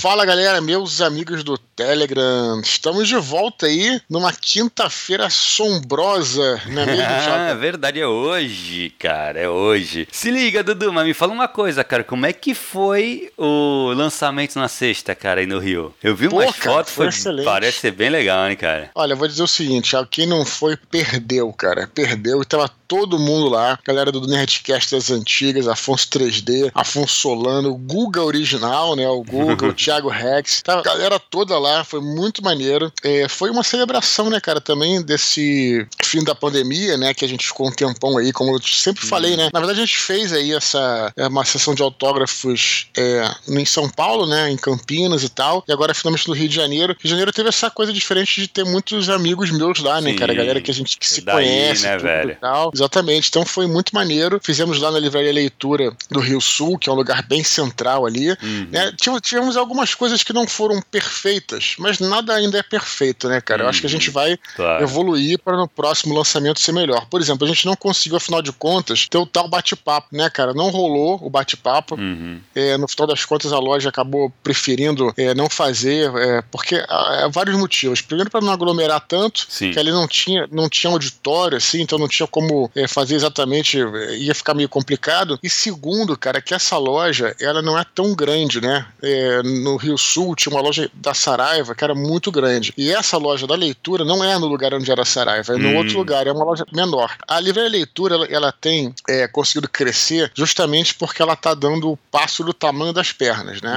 Fala galera, meus amigos do Telegram, estamos de volta aí numa quinta-feira assombrosa, não é mesmo, Ah, verdade, é hoje, cara, é hoje. Se liga, Dudu, mas me fala uma coisa, cara, como é que foi o lançamento na sexta, cara, aí no Rio? Eu vi umas cara, fotos, foi foi, excelente. parece ser bem legal, hein, cara? Olha, eu vou dizer o seguinte, quem não foi, perdeu, cara, perdeu, e tava todo mundo lá, galera do Nerdcast das antigas, Afonso 3D, Afonso Solano, o Guga original, né, o Guga, o Thiago Rex, tava a galera toda lá, foi muito maneiro, É, foi uma celebração, né, cara, também desse fim da pandemia, né, que a gente ficou um tempão aí, como eu sempre falei, né, na verdade a gente fez aí essa, é, uma sessão de autógrafos é, em São Paulo, né, em Campinas e tal, e agora finalmente no Rio de Janeiro, Rio de Janeiro teve essa coisa diferente de ter muitos amigos meus lá, né, Sim. cara, galera que a gente que se Daí, conhece, né, tudo velho? e tal. Exatamente, então foi muito maneiro. Fizemos lá na Livraria Leitura do Rio Sul, que é um lugar bem central ali. Uhum. Né? Tiv- Tivemos algumas coisas que não foram perfeitas, mas nada ainda é perfeito, né, cara? Eu acho que a gente vai Claro. evoluir para no próximo lançamento ser melhor. Por exemplo, a gente não conseguiu, afinal de contas, ter o tal bate-papo, né, cara? Não rolou o bate-papo. Uhum. É, no final das contas, a loja acabou preferindo é, não fazer, é, porque há, há vários motivos. Primeiro, para não aglomerar tanto, Sim. que ali não tinha, não tinha auditório, assim, então não tinha como é, fazer exatamente, é, ia ficar meio complicado. E segundo, cara, que essa loja, ela não é tão grande, né? É, no Rio Sul tinha uma loja da Saraiva que era muito grande. E essa loja da leitura não é no lugar onde era a Saraiva, é no Hum. outro lugar, é uma loja menor. A Livraria Leitura, ela, ela tem é, conseguido crescer justamente porque ela tá dando o passo do tamanho das pernas, né?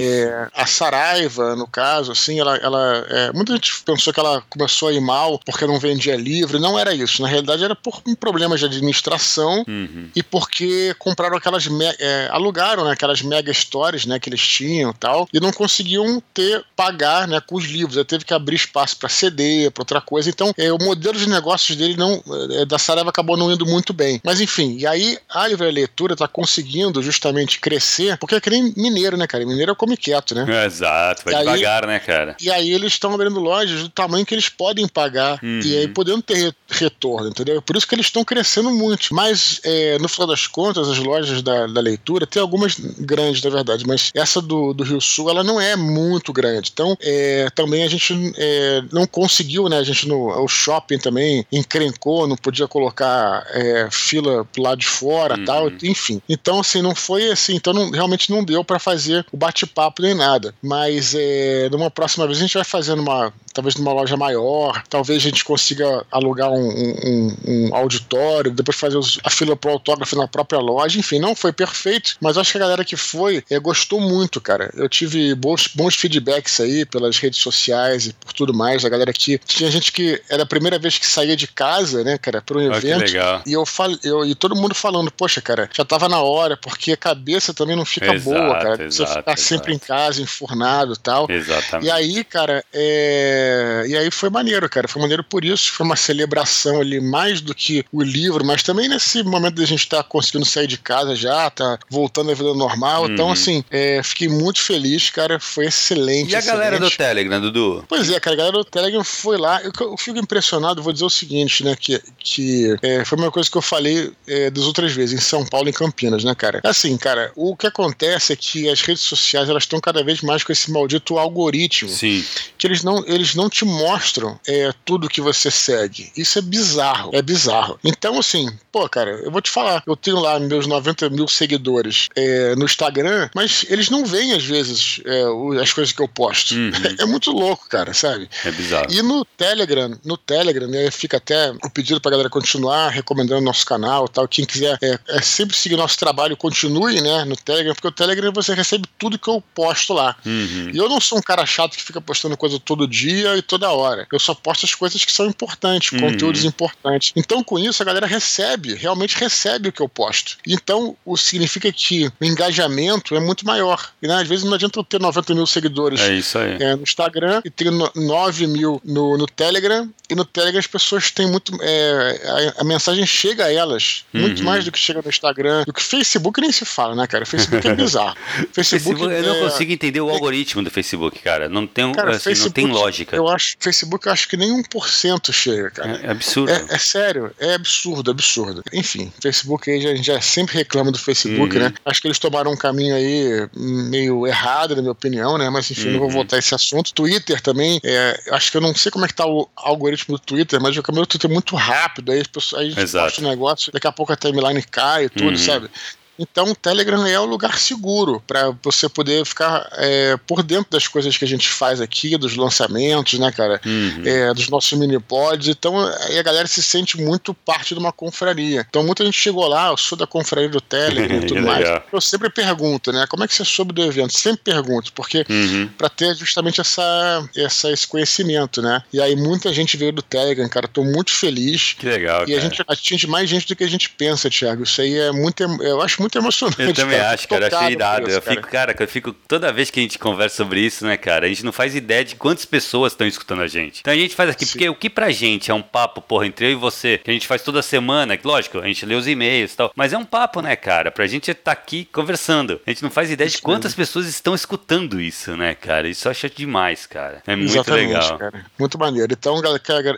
É, a Saraiva, no caso, assim, ela, ela é, muita gente pensou que ela começou a ir mal porque não vendia livro. Não era isso. Na realidade, era por um problema de administração Uhum. e porque compraram aquelas me- é, alugaram né, aquelas mega stories né, que eles tinham e tal e não conseguiam ter pagar né, com os livros. Teve que abrir espaço para CD, para outra coisa. Então, é, o modelo de negócios dele não é, da Saraiva acabou não indo muito bem. Mas enfim, e aí a Livraria Leitura está conseguindo justamente crescer porque é que nem mineiro, né, cara? Mineiro come quieto, né? Exato, vai E aí- devagar, né, cara? E aí eles estão abrindo lojas do tamanho que eles podem pagar Uhum. e aí podendo ter re- retorno, entendeu? Por isso que eles estão crescendo muito. Mas é, no final das contas, as lojas da, da leitura tem algumas grandes, na verdade, mas essa do, do Rio Sul ela não é muito grande. Então é, também a gente é, não conseguiu, né? A gente no o shopping também encrencou, não podia colocar é, fila pro lado de fora, Uhum. tal, enfim. Então assim não foi assim, então não- realmente não deu para fazer o bate-papo nem nada. Mas é, numa próxima vez a gente vai fazendo uma, talvez numa loja maior, talvez a gente consiga alugar um, um- um auditório, depois fazer os- a fila pro autógrafo na própria loja. Enfim, não foi perfeito, mas acho que a galera que foi é, gostou muito, cara. Eu tive bons, bons feedbacks aí pelas redes sociais e por tudo mais. A galera aqui tinha gente que era a primeira vez que saía de casa, né, cara, para um que evento. legal. E eu falei, eu, e todo mundo falando, poxa, cara, já tava na hora, porque a cabeça também não fica Exato, boa, cara. Você exato, ficar sempre em casa, enfurnado e tal. Exatamente. E aí, cara, é... e aí foi maneiro, cara. Foi maneiro por isso. Foi uma celebração ali, mais do que o livro, mas também nesse momento da gente estar conseguindo sair de casa já, tá voltando à vida normal. Então, Uhum. assim, é, fiquei muito feliz, cara. Foi excelente. E a galera do excelente. Telegram, Dudu? Pois é, cara, a galera do Telegram foi lá. Eu, eu fico impressionado, vou dizer o seguinte, né? Que, que é, foi uma coisa que eu falei é, das outras vezes, em São Paulo e em Campinas, né, cara? Assim, cara, o que acontece é que as redes sociais elas estão cada vez mais com esse maldito algoritmo Sim. que eles não, eles não te mostram é, tudo que você segue. Isso é bizarro, é bizarro. Então, assim, pô, cara, eu vou te falar, eu tenho lá meus 90 mil seguidores é, no Instagram, mas eles não veem, às vezes, é, as coisas que eu posto. Uhum. É muito louco, cara, sabe? É bizarro. E no Telegram, no Telegram, né, fica até o pedido pra galera continuar recomendando nosso canal tal. Quem quiser é, é sempre seguir nosso trabalho, continue, né, no Telegram, porque o Telegram você recebe tudo que eu posto lá. Uhum. E eu não sou um cara chato que fica postando coisa todo dia e toda hora. Eu só posto as coisas que são importantes, Uhum. conteúdos importantes. Então, com isso, a galera recebe, realmente recebe o que eu posto. Então, o significa que o engajamento é muito maior. E né, às vezes não adianta eu ter 90 mil seguidores É é, no Instagram e no- 9 mil no, no Telegram. E no Telegram as pessoas têm muito. é, a, a mensagem chega a elas muito Uhum. mais do que chega no Instagram. Do que Facebook nem se fala, né, cara? Facebook é bizarro. Facebook, Facebook, eu não é, consigo entender o algoritmo do Facebook, cara. Não tem, Cara, assim, não tem Facebook- lógica Facebook? Eu acho Facebook eu acho que nem 1% chega, cara. É, é absurdo. É, é, sério, é absurdo, absurdo. Enfim, Facebook aí, a gente já sempre reclama do Facebook, uhum. né? Acho que eles tomaram um caminho aí meio errado, na minha opinião, né? Mas enfim, uhum. não vou uhum. voltar a esse assunto. Twitter também, é, acho que eu não sei como é que tá o algoritmo do Twitter, mas o caminho do Twitter é muito rápido, aí, aí a gente Exato. posta o negócio, daqui a pouco a timeline cai e tudo, uhum. sabe? Então, o Telegram é o lugar seguro para você poder ficar é, por dentro das coisas que a gente faz aqui, dos lançamentos, né, cara? Uhum. É, dos nossos mini pods. Então, aí a galera se sente muito parte de uma confraria. Então, muita gente chegou lá, eu sou da confraria do Telegram e tudo mais. Eu sempre pergunto, né? Como é que você soube do evento? Sempre pergunto, porque uhum. para ter justamente essa, essa, esse conhecimento, né? E aí, muita gente veio do Telegram, cara. Tô muito feliz. Que legal. E cara. a gente atinge mais gente do que a gente pensa, Thiago. Isso aí é muito. Eu acho muito emocionante. Eu também cara. acho, cara. Eu achei irado. Isso, eu fico, cara, eu fico. Toda vez que a gente conversa sobre isso, né, cara, a gente não faz ideia de quantas pessoas estão escutando a gente. Então a gente faz aqui, Sim. porque o que pra gente é um papo, porra, entre eu e você, que a gente faz toda semana, lógico, a gente lê os e-mails e tal, mas é um papo, né, cara? Pra gente estar tá aqui conversando. A gente não faz ideia de quantas pessoas estão escutando isso, né, cara? Isso eu acho demais, cara. É muito Exatamente, legal. Cara. Muito maneiro. Então,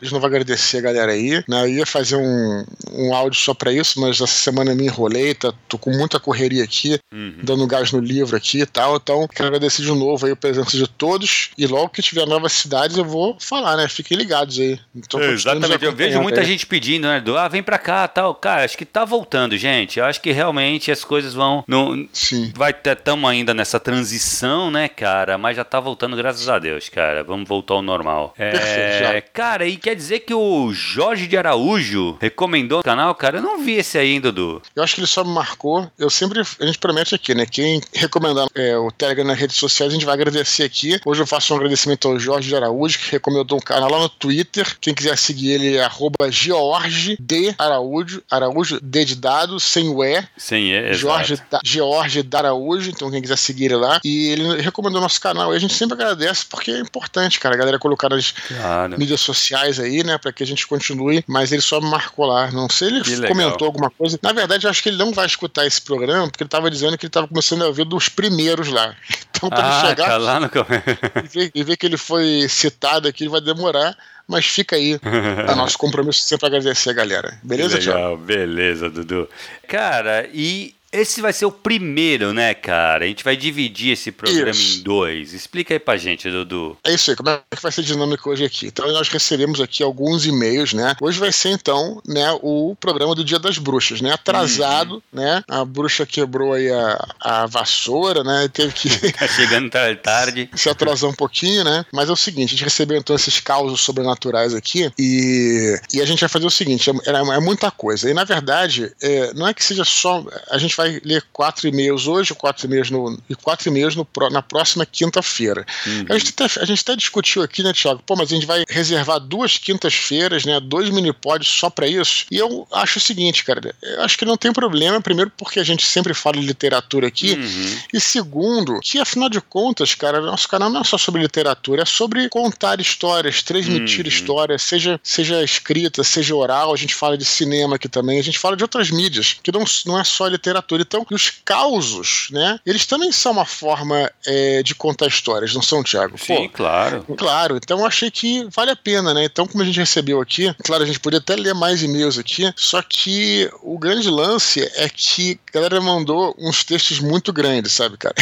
gente não vai agradecer a galera aí, né? Eu ia fazer um, um áudio só pra isso, mas essa semana eu me enrolei, tá, tô com muita correria aqui, uhum. dando gás no livro aqui e tal. Então, quero agradecer de novo aí a presença de todos. E logo que tiver novas cidades, eu vou falar, né? Fiquem ligados aí. Então, é, exatamente. Eu vejo muita aí. gente pedindo, né? Do, ah, vem pra cá tal. Cara, acho que tá voltando, gente. Eu acho que realmente as coisas vão. No, Sim. Vai ter, tamo ainda nessa transição, né, cara? Mas já tá voltando, graças a Deus, cara. Vamos voltar ao normal. É, Perfeito, cara, e quer dizer que o Jorge de Araújo recomendou o canal, cara? Eu não vi esse aí, Dudu. Eu acho que ele só me marcou. Eu sempre. A gente promete aqui, né? Quem recomendar é, o Telegram nas redes sociais, a gente vai agradecer aqui. Hoje eu faço um agradecimento ao Jorge de Araújo, que recomendou um canal lá no Twitter. Quem quiser seguir ele é arroba George de Araújo, Araújo D de dado, sem o E. Sem E, Jorge da, George de Araújo, então quem quiser seguir ele lá. E ele recomendou nosso canal e a gente sempre agradece, porque é importante, cara, a galera colocar nas claro. mídias sociais aí, né, para que a gente continue, mas ele só marcou lá. Não sei, ele comentou alguma coisa. Na verdade, eu acho que ele não vai escutar esse programa, porque ele tava dizendo que ele tava começando a ver dos primeiros lá. Então, quando ah, chegar tá lá no... e, ver, e ver que ele foi citado aqui, vai demorar mas fica aí o nosso compromisso sempre agradecer a galera. Beleza, Legal, beleza, Dudu. Cara, e esse vai ser o primeiro, né, cara? A gente vai dividir esse programa isso. em dois. Explica aí pra gente, Dudu. É isso aí, como é que vai ser dinâmico hoje aqui? Então, nós recebemos aqui alguns e-mails, né? Hoje vai ser, então, né, o programa do Dia das Bruxas, né? Atrasado, uhum. né? A bruxa quebrou aí a, a vassoura, né? Teve que. tá chegando tarde. Se atrasar um pouquinho, né? Mas é o seguinte, a gente recebeu, então, esses causos sobrenaturais aqui e, e a gente vai fazer o seguinte: é, é muita coisa. E, na verdade, é, não é que seja só. A gente vai vai ler quatro e-mails hoje, quatro e-mails no, e quatro e-mails no, na próxima quinta-feira. Uhum. A, gente até, a gente até discutiu aqui, né, Thiago? Pô, mas a gente vai reservar duas quintas-feiras, né? Dois mini-pods só para isso. E eu acho o seguinte, cara, eu acho que não tem problema, primeiro porque a gente sempre fala de literatura aqui, uhum. e segundo, que afinal de contas, cara, nosso canal não é só sobre literatura, é sobre contar histórias, transmitir uhum. histórias, seja, seja escrita, seja oral, a gente fala de cinema aqui também, a gente fala de outras mídias, que não, não é só literatura literatura. Então, os causos, né? Eles também são uma forma é, de contar histórias, não são, Tiago? Sim, claro. Claro. Então, eu achei que vale a pena, né? Então, como a gente recebeu aqui, claro, a gente poderia até ler mais e-mails aqui, só que o grande lance é que a galera mandou uns textos muito grandes, sabe, cara?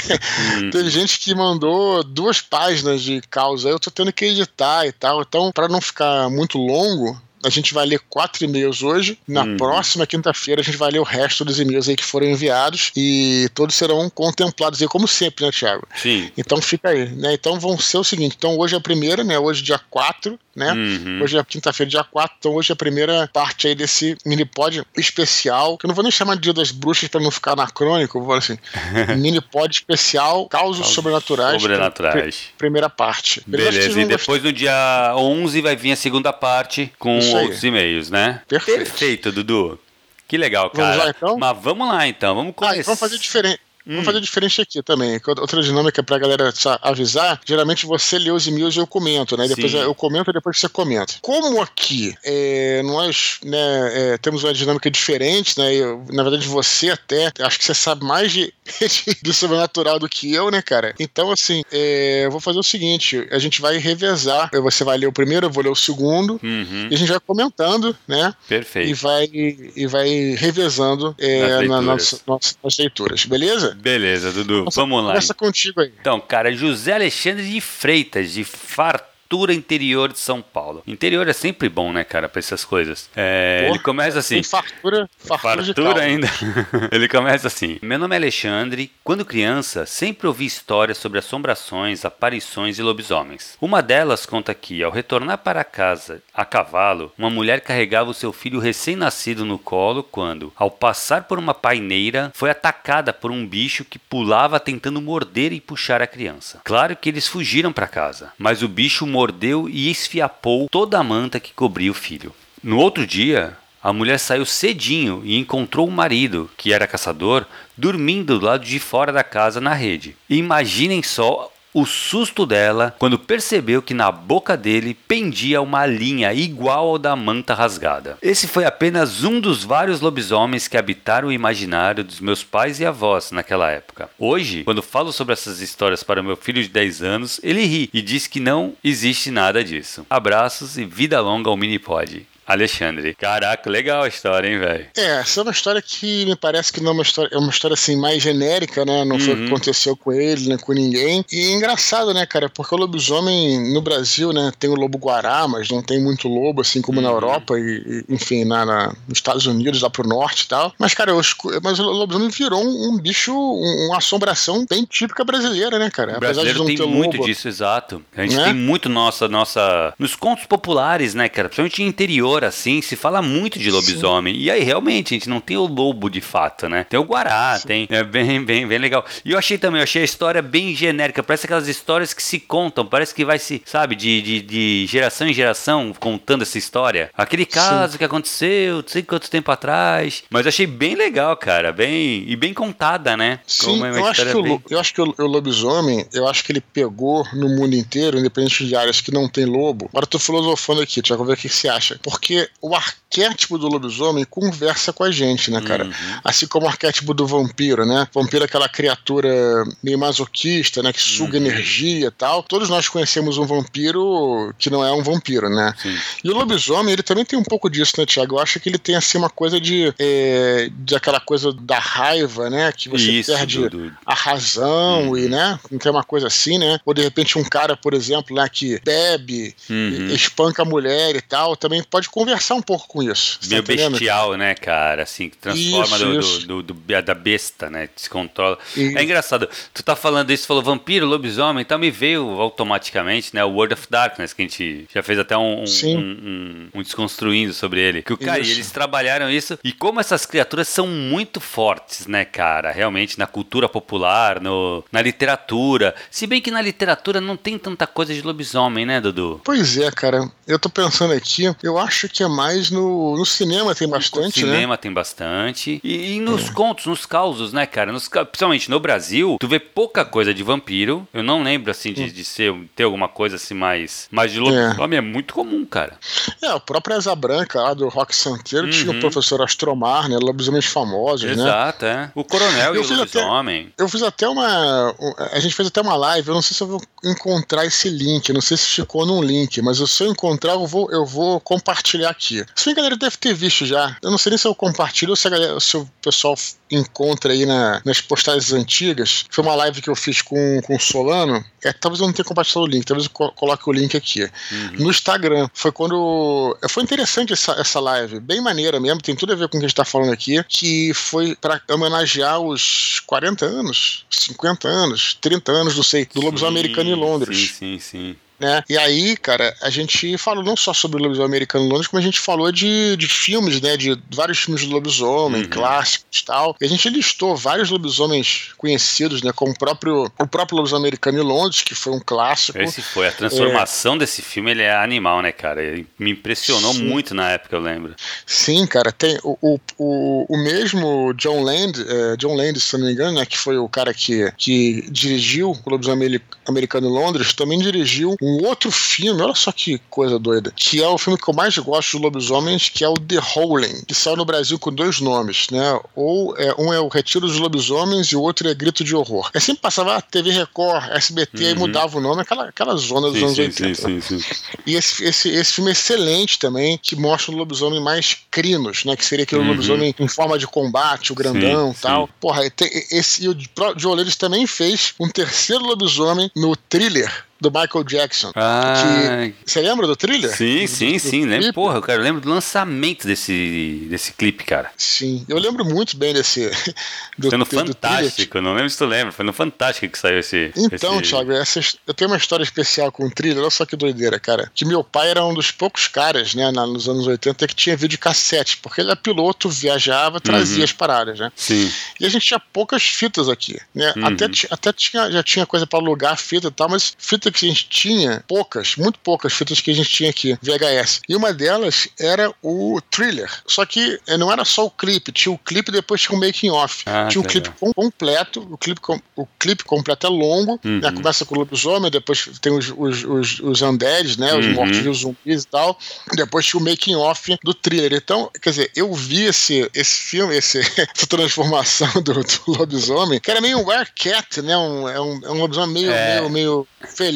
Hum. Teve gente que mandou duas páginas de causa, eu tô tendo que editar e tal. Então, para não ficar muito longo, a gente vai ler quatro e-mails hoje. Na uhum. próxima quinta-feira a gente vai ler o resto dos e-mails aí que foram enviados e todos serão contemplados aí, como sempre, né, Thiago? Sim. Então fica aí, né? Então vão ser o seguinte: então hoje é a primeira, né? Hoje, dia 4, né? Uhum. Hoje é quinta-feira, dia 4, então hoje é a primeira parte aí desse mini pod especial, que eu não vou nem chamar de Dia das Bruxas para não ficar anacrônico, vou falar assim: mini pod especial, causos sobrenaturais. Sobrenaturais. Pr primeira parte. Beleza, e depois gostar. no dia 11 vai vir a segunda parte com outros e-mails, né? Perfeito. Perfeito, Dudu. Que legal, cara. Vamos lá, então? Mas vamos lá, então. Vamos começar. Ah, vamos fazer diferente. Hum. Vou fazer diferente aqui também. Outra dinâmica pra galera avisar, geralmente você lê os e-mails e eu comento, né? Depois Sim. eu comento e depois você comenta. Como aqui é, nós né, é, temos uma dinâmica diferente, né? Eu, na verdade, você até, acho que você sabe mais de, de, do sobrenatural do que eu, né, cara? Então, assim, é, eu vou fazer o seguinte: a gente vai revezar. Você vai ler o primeiro, eu vou ler o segundo, uhum. e a gente vai comentando, né? Perfeito. E vai, e vai revezando é, nas, nas, nas, nas leituras, beleza? Beleza, Dudu. Nossa, Vamos lá. Começa contigo aí. Então, cara, José Alexandre de Freitas, de Fartura fartura interior de São Paulo. Interior é sempre bom, né, cara, pra essas coisas. É, ele começa assim. fartura, fartura, fartura ainda. ele começa assim. Meu nome é Alexandre. Quando criança, sempre ouvi histórias sobre assombrações, aparições e lobisomens. Uma delas conta que, ao retornar para casa a cavalo, uma mulher carregava o seu filho recém-nascido no colo quando, ao passar por uma paineira, foi atacada por um bicho que pulava tentando morder e puxar a criança. Claro que eles fugiram para casa, mas o bicho morreu mordeu e esfiapou toda a manta que cobria o filho. No outro dia, a mulher saiu cedinho e encontrou o marido, que era caçador, dormindo do lado de fora da casa na rede. Imaginem só o susto dela quando percebeu que na boca dele pendia uma linha igual ao da manta rasgada. Esse foi apenas um dos vários lobisomens que habitaram o imaginário dos meus pais e avós naquela época. Hoje, quando falo sobre essas histórias para meu filho de 10 anos, ele ri e diz que não existe nada disso. Abraços e vida longa ao Minipod. Alexandre. Caraca, legal a história, hein, velho? É, essa é uma história que me parece que não é uma história, é uma história assim mais genérica, né? Não uhum. foi o que uhum. aconteceu com ele, nem com ninguém. E é engraçado, né, cara? Porque o lobisomem no Brasil, né, tem o lobo guará, mas não tem muito lobo, assim como uhum. na Europa e, e enfim, na, na, nos Estados Unidos, lá pro norte e tal. Mas, cara, eu, mas o lobisomem virou um, um bicho, um, uma assombração bem típica brasileira, né, cara? O brasileiro tem muito lobo, disso, exato. A gente né? tem muito nossa, nossa. Nos contos populares, né, cara? Principalmente interior assim, se fala muito de lobisomem. Sim. E aí, realmente, a gente não tem o lobo de fato, né? Tem o guará, Sim. tem. É bem, bem, bem legal. E eu achei também, eu achei a história bem genérica. Parece aquelas histórias que se contam. Parece que vai se, sabe, de, de, de geração em geração contando essa história. Aquele caso Sim. que aconteceu, não sei quanto tempo atrás. Mas eu achei bem legal, cara. Bem, e bem contada, né? Sim, eu acho, que bem... o, eu acho que o, o lobisomem, eu acho que ele pegou no mundo inteiro, independente de áreas que não tem lobo. Agora eu tô filosofando aqui, Tiago, ver o que você acha. Porque o arquétipo do lobisomem conversa com a gente, né, cara? Uhum. Assim como o arquétipo do vampiro, né? O vampiro é aquela criatura meio masoquista, né? Que suga uhum. energia e tal. Todos nós conhecemos um vampiro que não é um vampiro, né? Sim. E o lobisomem, ele também tem um pouco disso, né, Tiago? Eu acho que ele tem, assim, uma coisa de, é, de aquela coisa da raiva, né? Que você Isso, perde do... a razão uhum. e, né? Não tem uma coisa assim, né? Ou de repente um cara, por exemplo, né, que bebe, uhum. espanca a mulher e tal, também pode conversar um pouco com isso. Meio tá bestial, né, cara? Assim, que transforma isso, do, isso. Do, do, da besta, né? Descontrola. Isso. É engraçado. Tu tá falando isso, falou vampiro, lobisomem, então me veio automaticamente, né? O World of Darkness, que a gente já fez até um, um, um, um, um desconstruindo sobre ele. Que o cara, eles trabalharam isso. E como essas criaturas são muito fortes, né, cara? Realmente, na cultura popular, no, na literatura. Se bem que na literatura não tem tanta coisa de lobisomem, né, Dudu? Pois é, cara. Eu tô pensando aqui, eu acho que é mais no, no cinema tem bastante, no né? cinema tem bastante. E, e nos é. contos, nos causos, né, cara? Nos, principalmente no Brasil, tu vê pouca coisa de vampiro. Eu não lembro, assim, de, de ser, ter alguma coisa assim mais, mais de lobisomem. É. é muito comum, cara. É, o próprio Asa Branca lá do Rock Santeiro uhum. tinha o uhum. professor Astromar, né? Lobisomens famosos, Exato, né? Exato, é. O Coronel eu e o Lobisomem. Até, eu fiz até uma. A gente fez até uma live, eu não sei se eu vou encontrar esse link, não sei se ficou num link, mas se eu encontrar, eu vou, eu vou compartilhar aqui. Se a galera deve ter visto já. Eu não sei nem se eu compartilho ou se, galera, se o pessoal encontra aí na, nas postagens antigas. Foi uma live que eu fiz com, com o Solano. É, talvez eu não tenha compartilhado o link, talvez eu coloque o link aqui. Uhum. No Instagram. Foi quando. Foi interessante essa, essa live, bem maneira mesmo, tem tudo a ver com o que a gente tá falando aqui, que foi para homenagear os 40 anos, 50 anos, 30 anos, não sei, do lobisomem americano em Londres. Sim, sim, sim. Né? E aí, cara, a gente falou não só sobre o lobisomem americano em Londres, como a gente falou de, de filmes, né? De vários filmes de lobisomem, uhum. clássicos e tal. E a gente listou vários lobisomens conhecidos, né? Como o próprio, o próprio lobisomem americano em Londres, que foi um clássico. Esse foi. A transformação é... desse filme, ele é animal, né, cara? Ele me impressionou Sim. muito na época, eu lembro. Sim, cara. Tem o, o, o, o mesmo John Land, é, John Land, se não me engano, né? Que foi o cara que, que dirigiu o lobisomem americano em Londres, também dirigiu um outro filme, olha só que coisa doida, que é o filme que eu mais gosto de lobisomens, que é o The Howling, que saiu no Brasil com dois nomes, né? Ou é, um é o Retiro dos Lobisomens e o outro é Grito de Horror. É sempre passava TV Record, SBT, uhum. e mudava o nome, aquela, aquela zona dos sim, anos sim, 80. Sim, sim, sim. E esse, esse, esse filme é excelente também, que mostra o lobisomem mais crinos, né? Que seria aquele uhum. lobisomem em forma de combate, o grandão e tal. Porra, esse, e o Joe também fez um terceiro lobisomem no thriller do Michael Jackson. Ah, que, você lembra do thriller? Sim, sim, do, sim. lembro, porra, cara, eu lembro do lançamento desse, desse clipe, cara. Sim, eu lembro muito bem desse. Do, foi no do, Fantástico, do não lembro se tu lembra. Foi no Fantástico que saiu esse. Então, esse... Thiago, essa, eu tenho uma história especial com o thriller, olha só que doideira, cara. Que meu pai era um dos poucos caras, né, nos anos 80, que tinha vídeo cassete, porque ele é piloto, viajava, trazia uhum. as paradas, né? Sim. E a gente tinha poucas fitas aqui, né? Uhum. Até, até tinha, já tinha coisa para alugar fita e tal, mas fita que a gente tinha poucas, muito poucas fitas que a gente tinha aqui, VHS. E uma delas era o thriller. Só que eh, não era só o clipe, tinha o clipe e depois tinha o making off. Ah, tinha um clipe com, completo, o clipe, com, o clipe completo é longo, né? uhum. né? Começa com o lobisomem, depois tem os, os, os, os undeads, né? Os uhum. mortos os zumbis e tal. Depois tinha o making off do thriller. Então, quer dizer, eu vi esse, esse filme, esse, essa transformação do, do lobisomem, que era meio um Wirecat, né? Um, é, um, é um lobisomem meio, é. meio, meio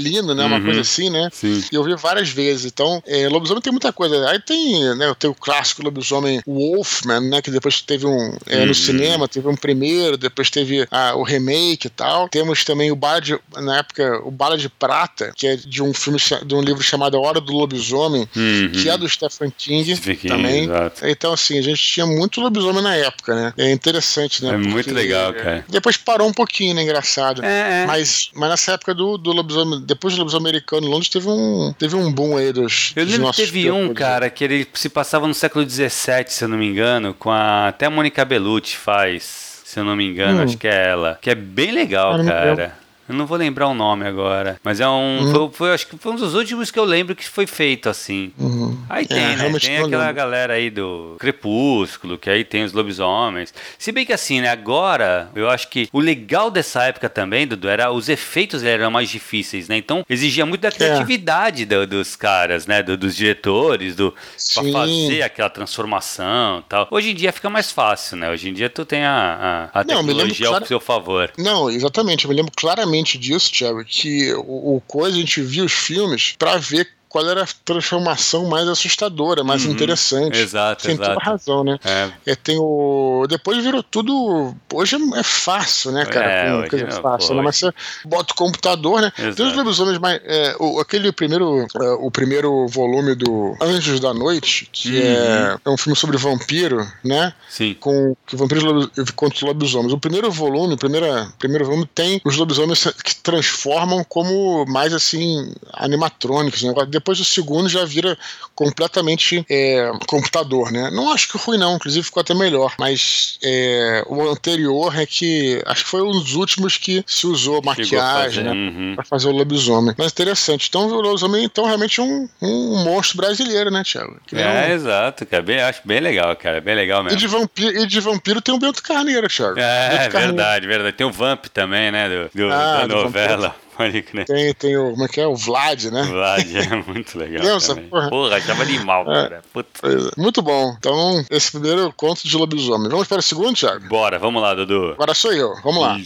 felino, né? Uma uhum. coisa assim, né? Sim. E eu vi várias vezes. Então, é, lobisomem tem muita coisa. Aí tem, né? Tem o clássico lobisomem Wolfman, né? Que depois teve um. É, uhum. No cinema, teve um primeiro, depois teve ah, o remake e tal. Temos também o Bala de. Na época, o Bala de Prata, que é de um filme, de um livro chamado A Hora do Lobisomem, uhum. que é do Stephen King, King também. Exato. Então, assim, a gente tinha muito lobisomem na época, né? É interessante, né? É Porque, muito legal, cara. Depois parou um pouquinho, né? Engraçado. É, é. Mas, mas nessa época do, do lobisomem, depois do lobisomem americano em Londres, teve um, teve um boom aí dos. Eu lembro que teve um, cara, que ele se passava no século XVII, se eu não me engano, com a. Até a Mônica Bellucci faz, se eu não me engano, hum. acho que é ela. Que é bem legal, cara. Eu não vou lembrar o nome agora. Mas é um. Uhum. Foi, foi, acho que foi um dos últimos que eu lembro que foi feito assim. Uhum. Aí tem, é, né? Tem aquela galera aí do Crepúsculo, que aí tem os lobisomens. Se bem que assim, né? Agora, eu acho que o legal dessa época também, Dudu, era os efeitos eram mais difíceis, né? Então exigia muito da é. criatividade é. do, dos caras, né? Do, dos diretores, do, pra fazer aquela transformação tal. Hoje em dia fica mais fácil, né? Hoje em dia tu tem a, a, a não, tecnologia ao seu favor. Não, exatamente. Eu me lembro claramente disso, Thiago, que o, o coisa a gente viu os filmes para ver qual era a transformação mais assustadora, mais uhum, interessante. Exato, tem exato. toda razão, né? É. é. tem o... Depois virou tudo. Hoje é fácil, né, cara? É, coisa não, fácil, né? Mas você bota o computador, né? Exato. Tem os lobisomens mais. É, o, aquele primeiro. É, o primeiro volume do Anjos da Noite, que é, uhum. é, é um filme sobre vampiro, né? Sim. Com que vampiros contra os lobisomens. O primeiro volume, o primeiro, primeiro volume tem os lobisomens que transformam como mais assim animatrônicos, né? depois o segundo já vira completamente é, computador, né? Não acho que ruim, não, inclusive ficou até melhor, mas é, o anterior é que acho que foi um dos últimos que se usou maquiagem, né? Uhum. Pra fazer o lobisomem. Mas interessante. Então, o lobisomem, então, realmente é um, um monstro brasileiro, né, Thiago? é, um... exato, cara. Bem, acho bem legal, cara. Bem legal mesmo. E de vampiro, e de vampiro tem o Bento Carneiro, Thiago. É, verdade, verdade. Tem o Vamp também, né? Do, do ah, da novela. Vampiro. Pode crer. Tem, tem o. Como é que é? O Vlad, né? Vlad, é muito legal. Nossa, porra. Porra, achava animal, é, cara. Puta. É. Muito bom. Então, esse primeiro conto de lobisomem. Vamos para o segundo, Thiago? Bora, vamos lá, Dudu. Agora sou eu. Vamos lá.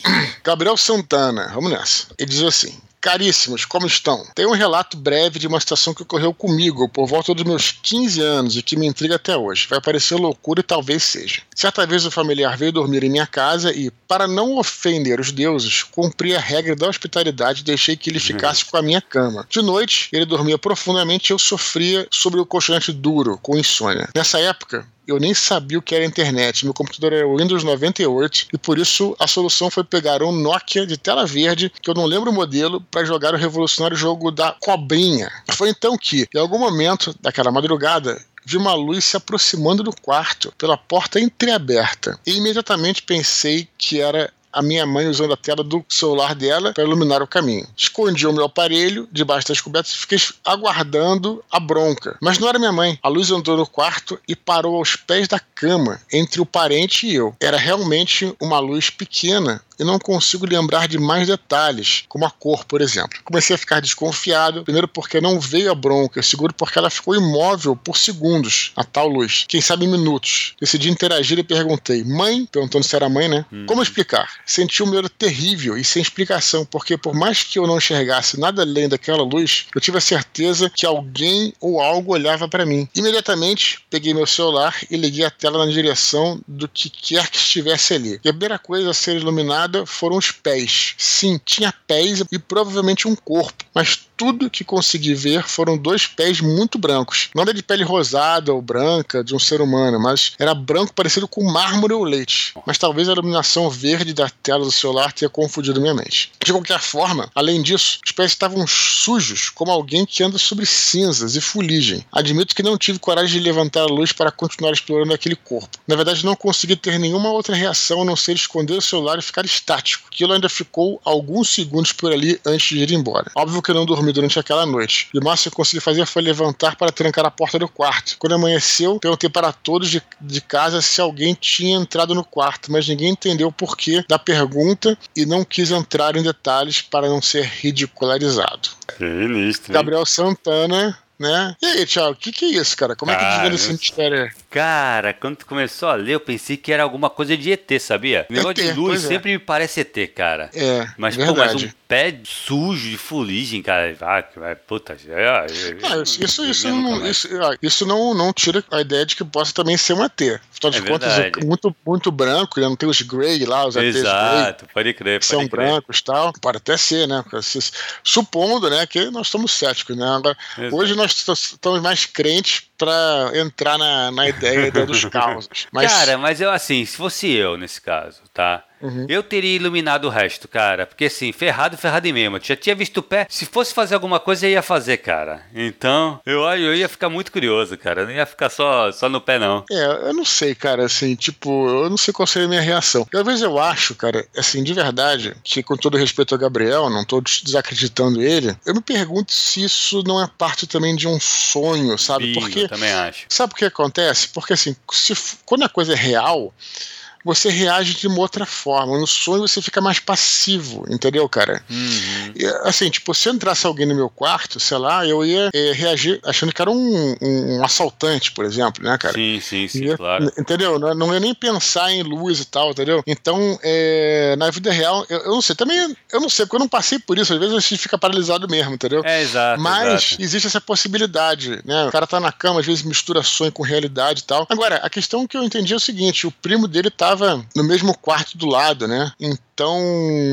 Gabriel Santana. Vamos nessa. Ele diz assim: Caríssimos, como estão? Tem um relato breve de uma situação que ocorreu comigo por volta dos meus 15 anos e que me intriga até hoje. Vai parecer loucura e talvez seja. Certa vez o familiar veio dormir em minha casa e, para não ofender os deuses, cumpri a regra da hospitalidade e deixei que ele ficasse com a minha cama. De noite, ele dormia profundamente e eu sofria sobre o colchonete duro, com insônia. Nessa época, eu nem sabia o que era internet. Meu computador era o Windows 98 e por isso a solução foi pegar um Nokia de tela verde, que eu não lembro o modelo, para jogar o revolucionário jogo da cobrinha. Foi então que, em algum momento daquela madrugada, vi uma luz se aproximando do quarto pela porta entreaberta e imediatamente pensei que era a minha mãe usando a tela do celular dela para iluminar o caminho. Escondi o meu aparelho debaixo das cobertas e fiquei aguardando a bronca. Mas não era minha mãe. A luz entrou no quarto e parou aos pés da cama, entre o parente e eu. Era realmente uma luz pequena e não consigo lembrar de mais detalhes, como a cor, por exemplo. Comecei a ficar desconfiado, primeiro porque não veio a bronca, segundo porque ela ficou imóvel por segundos, a tal luz, quem sabe minutos. Decidi interagir e perguntei: Mãe? Perguntando se era mãe, né? Hum. Como explicar? Senti um medo terrível e sem explicação, porque por mais que eu não enxergasse nada além daquela luz, eu tive a certeza que alguém ou algo olhava para mim. Imediatamente peguei meu celular e liguei a tela na direção do que quer que estivesse ali. E a primeira coisa a ser iluminada nada foram os pés. Sim, tinha pés e provavelmente um corpo, mas tudo que consegui ver foram dois pés muito brancos. Nada de pele rosada ou branca de um ser humano, mas era branco parecido com mármore ou leite. Mas talvez a iluminação verde da tela do celular tenha confundido minha mente. De qualquer forma, além disso, os pés estavam sujos, como alguém que anda sobre cinzas e fuligem. Admito que não tive coragem de levantar a luz para continuar explorando aquele corpo. Na verdade, não consegui ter nenhuma outra reação a não ser esconder o celular e ficar estático. Aquilo ainda ficou alguns segundos por ali antes de ir embora. Óbvio que eu não dormi durante aquela noite. E o máximo que eu consegui fazer foi levantar para trancar a porta do quarto. Quando amanheceu, perguntei para todos de, de casa se alguém tinha entrado no quarto, mas ninguém entendeu o porquê da pergunta e não quis entrar em detalhes para não ser ridicularizado. Que ilustro, Gabriel Santana né? E aí, Thiago, o que, que é isso, cara? Como é que desvenda esse mistério? Cara, quando começou a ler, eu pensei que era alguma coisa de ET, sabia? O negócio ET, de luz é. sempre é. me parece ET, cara. É, mas, verdade. Pô, mas um pé sujo de fuligem, cara. Ah, puta. É, é, ah, isso, isso, isso, não, isso, ah, isso não, não tira a ideia de que possa também ser um ET. Afinal de é contas, é muito, muito branco, né? não tem os Grey lá, os ETs Exato, Grey, pode crer. Pode são crer. brancos e tal. Pode até ser, né? Supondo, né, que nós estamos céticos, né? Agora, hoje nós estamos mais crentes para entrar na, na ideia dos causos. Mas... Cara, mas eu assim, se fosse eu nesse caso, tá? Uhum. Eu teria iluminado o resto, cara. Porque assim, ferrado, ferrado em mesmo. Eu já tinha visto o pé. Se fosse fazer alguma coisa, eu ia fazer, cara. Então, eu, eu ia ficar muito curioso, cara. Eu não ia ficar só, só no pé, não. É, eu não sei, cara, assim, tipo, eu não sei qual seria a minha reação. Talvez eu acho, cara, assim, de verdade, que com todo respeito ao Gabriel, não tô desacreditando ele, eu me pergunto se isso não é parte também de um sonho, sabe? Porque. Eu também acho. Sabe o que acontece? Porque assim, se, quando a coisa é real você reage de uma outra forma. No sonho você fica mais passivo, entendeu, cara? Uhum. E, assim, tipo, se entrasse alguém no meu quarto, sei lá, eu ia é, reagir achando que era um, um, um, assaltante, por exemplo, né, cara? Sim, sim, sim, ia, claro. Entendeu? Não, não, ia nem pensar em luz e tal, entendeu? Então, é, na vida real, eu, eu, não sei, também, eu não sei, porque eu não passei por isso, às vezes a gente fica paralisado mesmo, entendeu? É, exato. Mas exato. existe essa possibilidade, né? O cara tá na cama, às vezes mistura sonho com realidade e tal. Agora, a questão que eu entendi é o seguinte: o primo dele tá estava no mesmo quarto do lado, né? Então,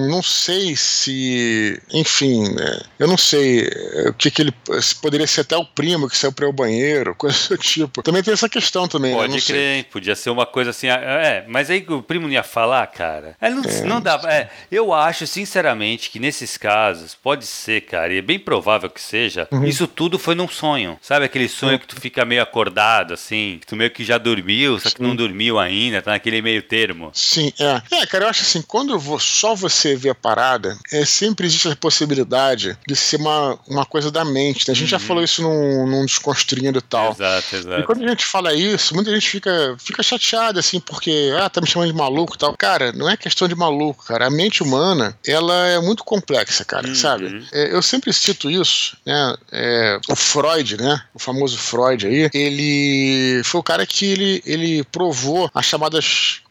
não sei se. Enfim, né? eu não sei eh, o que, que ele. Poderia ser até o primo que saiu para o banheiro, coisa do tipo. Também tem essa questão também. Pode né? crer, podia ser uma coisa assim. Ah, é, mas aí o primo não ia falar, cara. É, não, é, não dá. É, eu acho, sinceramente, que nesses casos, pode ser, cara, e é bem provável que seja, uhum. isso tudo foi num sonho. Sabe aquele sonho uhum. que tu fica meio acordado, assim, que tu meio que já dormiu, só que não dormiu ainda, tá naquele meio termo. Sim, é. É, cara, eu acho assim, quando só você vê a parada, é, sempre existe a possibilidade de ser uma, uma coisa da mente. Né? A gente uhum. já falou isso num, num desconstruindo e tal. Exato, exato. E quando a gente fala isso, muita gente fica, fica chateada, assim, porque, ah, tá me chamando de maluco e tal. Cara, não é questão de maluco, cara. A mente humana, ela é muito complexa, cara, uhum. sabe? É, eu sempre cito isso, né? É, o Freud, né? O famoso Freud aí, ele foi o cara que ele, ele provou as chamadas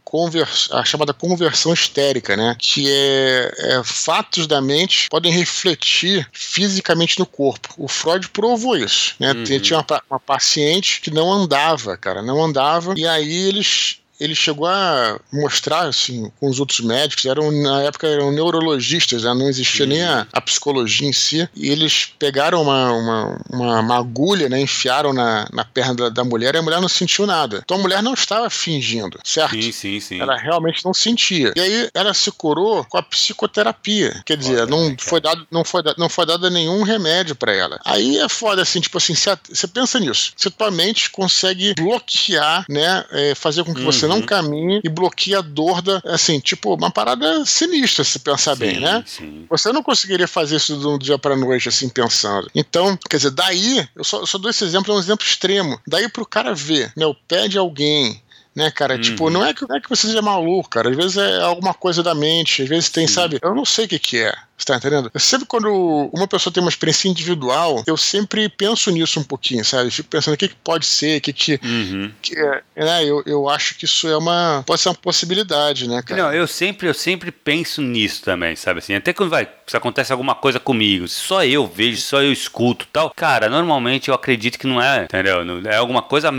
a chamada conversão histérica, né? Que é, é, fatos da mente podem refletir fisicamente no corpo. O Freud provou isso, né? Uhum. Tinha uma, uma paciente que não andava, cara, não andava, e aí eles ele chegou a mostrar, assim, com os outros médicos, eram, na época eram neurologistas, né? não existia nem a, a, psicologia em si, e eles pegaram uma, uma, uma, uma agulha, né? Enfiaram na, na perna da, da, mulher e a mulher não sentiu nada. Então a mulher não estava fingindo, certo? Sim, sim, sim. Ela realmente não sentia. E aí ela se curou com a psicoterapia. Quer dizer, não, né, foi dado, não, foi dado, não foi dado nenhum remédio para ela. Aí é foda, assim, tipo assim, você pensa nisso. Você tua mente consegue bloquear, né? É, fazer com que uhum. você não caminhe e bloqueie a dor da. Assim, tipo, uma parada sinistra, se pensar sim, bem, né? Sim. Você não conseguiria fazer isso de um dia pra noite, assim, pensando. Então, quer dizer, daí, eu só, eu só dou esse exemplo, é um exemplo extremo. Daí pro cara ver, né? O pé de alguém né, cara? Uhum. Tipo, não é, que, não é que você seja maluco, cara. Às vezes é alguma coisa da mente, às vezes tem, Sim. sabe? Eu não sei o que, que é. Você tá entendendo? Eu sempre quando uma pessoa tem uma experiência individual, eu sempre penso nisso um pouquinho, sabe? Eu fico pensando o que, que pode ser, o que que, uhum. que é, né? Eu, eu acho que isso é uma pode ser uma possibilidade, né, cara? Não, eu sempre eu sempre penso nisso também, sabe assim? Até quando vai, se acontece alguma coisa comigo, só eu vejo, só eu escuto, tal. Cara, normalmente eu acredito que não é, entendeu? É alguma coisa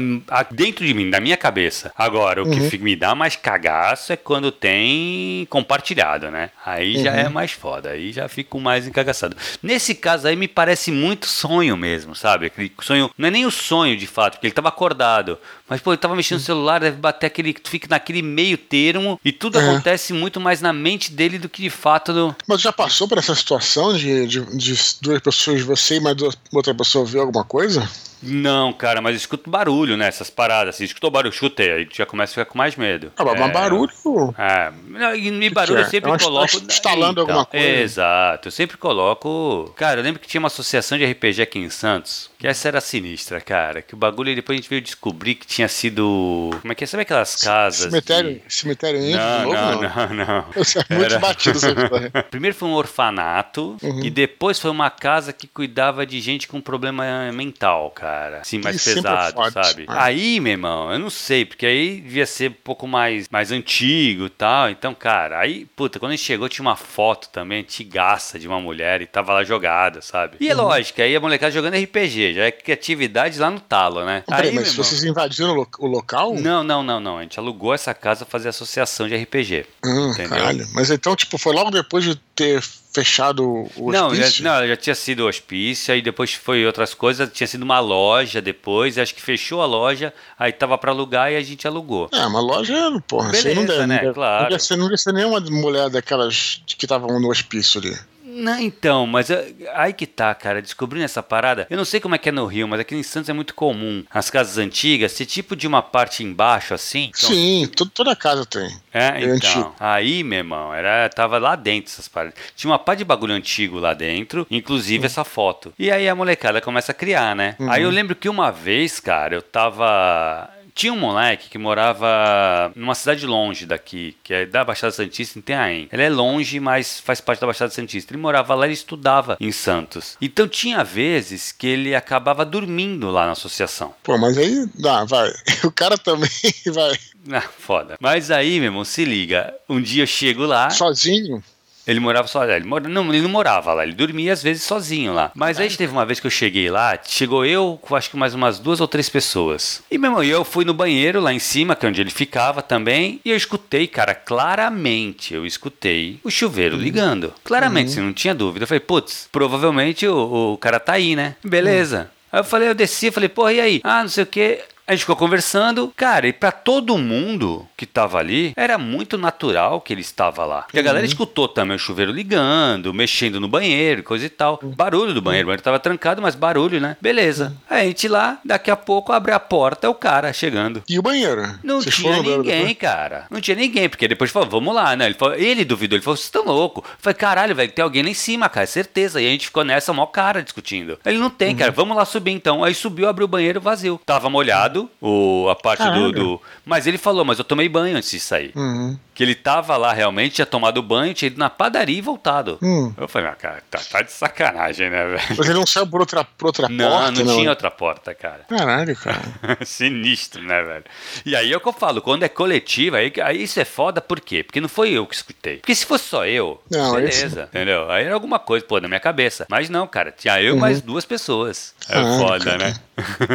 dentro de mim, da minha cabeça. Agora, o uhum. que me dá mais cagaço é quando tem compartilhado, né? Aí uhum. já é mais foda. Aí já fico mais encagaçado. Nesse caso aí me parece muito sonho mesmo, sabe? Aquele sonho, não é nem o sonho de fato, porque ele estava acordado, mas pô, ele tava mexendo no celular, deve bater aquele, tu fica naquele meio termo e tudo é. acontece muito mais na mente dele do que de fato do Mas já passou por essa situação de, de, de duas pessoas, você e mais outra pessoa ver alguma coisa? Não, cara, mas escuto barulho, né? Essas paradas. Assim, escutou barulho, chutei, aí já começa a ficar com mais medo. Ah, mas é, barulho. É. E barulho é? eu sempre é coloco. Instalando então, alguma coisa. Exato, eu sempre coloco. Cara, eu lembro que tinha uma associação de RPG aqui em Santos, que essa era sinistra, cara. Que o bagulho depois a gente veio descobrir que tinha sido. Como é que é? Sabe aquelas casas? Cemitério, de... cemitério índio não, novo, não, não, não, não. É muito era... batido Primeiro foi um orfanato uhum. e depois foi uma casa que cuidava de gente com problema mental, cara. Assim, mais pesado, é sabe? É. Aí, meu irmão, eu não sei, porque aí devia ser um pouco mais, mais antigo e tal. Então, cara, aí, puta, quando a gente chegou tinha uma foto também antigaça de uma mulher e tava lá jogada, sabe? E é uhum. lógico, aí a molecada jogando RPG, já é criatividade lá no talo, né? Peraí, aí, mas vocês invadiram o local? Não, não, não, não. A gente alugou essa casa pra fazer associação de RPG. Hum, entendeu? Caralho. Mas então, tipo, foi logo depois de ter fechado o não, hospício? Já, não, já tinha sido o hospício, aí depois foi outras coisas, tinha sido uma loja depois, acho que fechou a loja, aí tava para alugar e a gente alugou. É, uma loja, porra, Beleza, não deve, né? Não deve, claro. Não devia, ser, não devia ser nenhuma mulher daquelas que estavam no hospício ali. Não, então, mas eh, aí que tá, cara, descobrindo essa parada. Eu não sei como é que é no Rio, mas aqui em Santos é muito comum. As casas antigas, ser tipo de uma parte embaixo, assim. Então... Sim, toda casa tem. É, é então. Antigo. Aí, meu irmão, era, tava lá dentro essas paradas. Tinha uma parte de bagulho antigo lá dentro, inclusive uhum. essa foto. E aí a molecada começa a criar, né? Uhum. Aí eu lembro que uma vez, cara, eu tava tinha um moleque que morava numa cidade longe daqui, que é da Baixada Santista, em Tenhaém. Ele é longe, mas faz parte da Baixada Santista. Ele morava lá e estudava em Santos. Então tinha vezes que ele acabava dormindo lá na associação. Pô, mas aí, dá, vai. O cara também vai. Ah, foda. Mas aí, meu irmão, se liga. Um dia eu chego lá. Sozinho? Ele morava só, ele mora, não, ele não morava lá, ele dormia às vezes sozinho lá. Mas aí teve uma vez que eu cheguei lá, chegou eu, acho que mais umas duas ou três pessoas. E meu irmão, eu fui no banheiro lá em cima, que é onde ele ficava também, e eu escutei, cara, claramente, eu escutei o chuveiro uhum. ligando. Claramente, uhum. não tinha dúvida. Eu falei, putz, provavelmente o, o cara tá aí, né? Beleza. Uhum. Aí eu falei, eu desci, falei, porra, e aí? Ah, não sei o que. A gente ficou conversando, cara, e para todo mundo que tava ali, era muito natural que ele estava lá. Porque a galera uhum. escutou também o chuveiro ligando, mexendo no banheiro, coisa e tal. Uhum. Barulho do banheiro, o banheiro tava trancado, mas barulho, né? Beleza. Uhum. Aí a gente lá, daqui a pouco abre a porta, é o cara chegando. E o banheiro? Não Vocês tinha ninguém, cara. Não tinha ninguém, porque depois falou, vamos lá, né? Ele, falou, ele duvidou, ele falou, vocês estão loucos. Eu falei, caralho, velho, tem alguém lá em cima, cara, certeza. E a gente ficou nessa, mó cara discutindo. Ele não tem, uhum. cara, vamos lá subir então. Aí subiu, abriu o banheiro, vazio. Tava molhado o, a parte do, do, Mas ele falou, mas eu tomei banho antes de sair. Uhum. Que ele tava lá realmente, tinha tomado banho, tinha ido na padaria e voltado. Uhum. Eu falei, ah, cara, tá, tá, de sacanagem, né, velho? Mas ele não saiu por outra, por outra não, porta? Não, não tinha outra porta, cara. Caralho, cara. Sinistro, né, velho? E aí é o que eu falo, quando é coletiva, aí, aí isso é foda, por quê? Porque não foi eu que escutei. Porque se fosse só eu, não, beleza, esse... entendeu? Aí era alguma coisa, pô, na minha cabeça. Mas não, cara, tinha eu uhum. mais duas pessoas. É ah, foda, cara. né?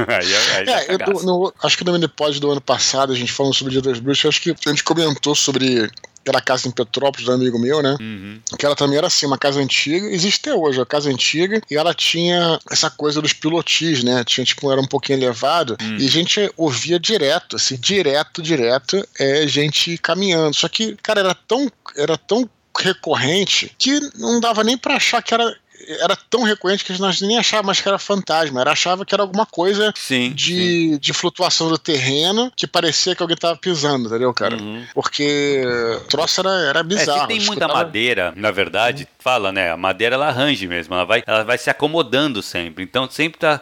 aí, aí é, eu, no, acho que no Minipod do ano passado, a gente falando sobre o Dia das Bruxas, acho que a gente comentou sobre aquela casa em Petrópolis do amigo meu, né? Uhum. Que ela também era assim, uma casa antiga, existe até hoje, a casa antiga, e ela tinha essa coisa dos pilotis, né? Tinha, tipo, era um pouquinho elevado, uhum. e a gente ouvia direto, assim, direto, direto, é gente caminhando. Só que, cara, era tão, era tão recorrente que não dava nem para achar que era era tão recorrente que nós nem achávamos mais que era fantasma, era achava que era alguma coisa sim, de, sim. de flutuação do terreno que parecia que alguém tava pisando, entendeu, cara? Uhum. Porque o troço era, era bizarro. É, tem muita escutava... madeira, na verdade, fala, né? A madeira ela arranja mesmo, ela vai, ela vai se acomodando sempre. Então sempre tá.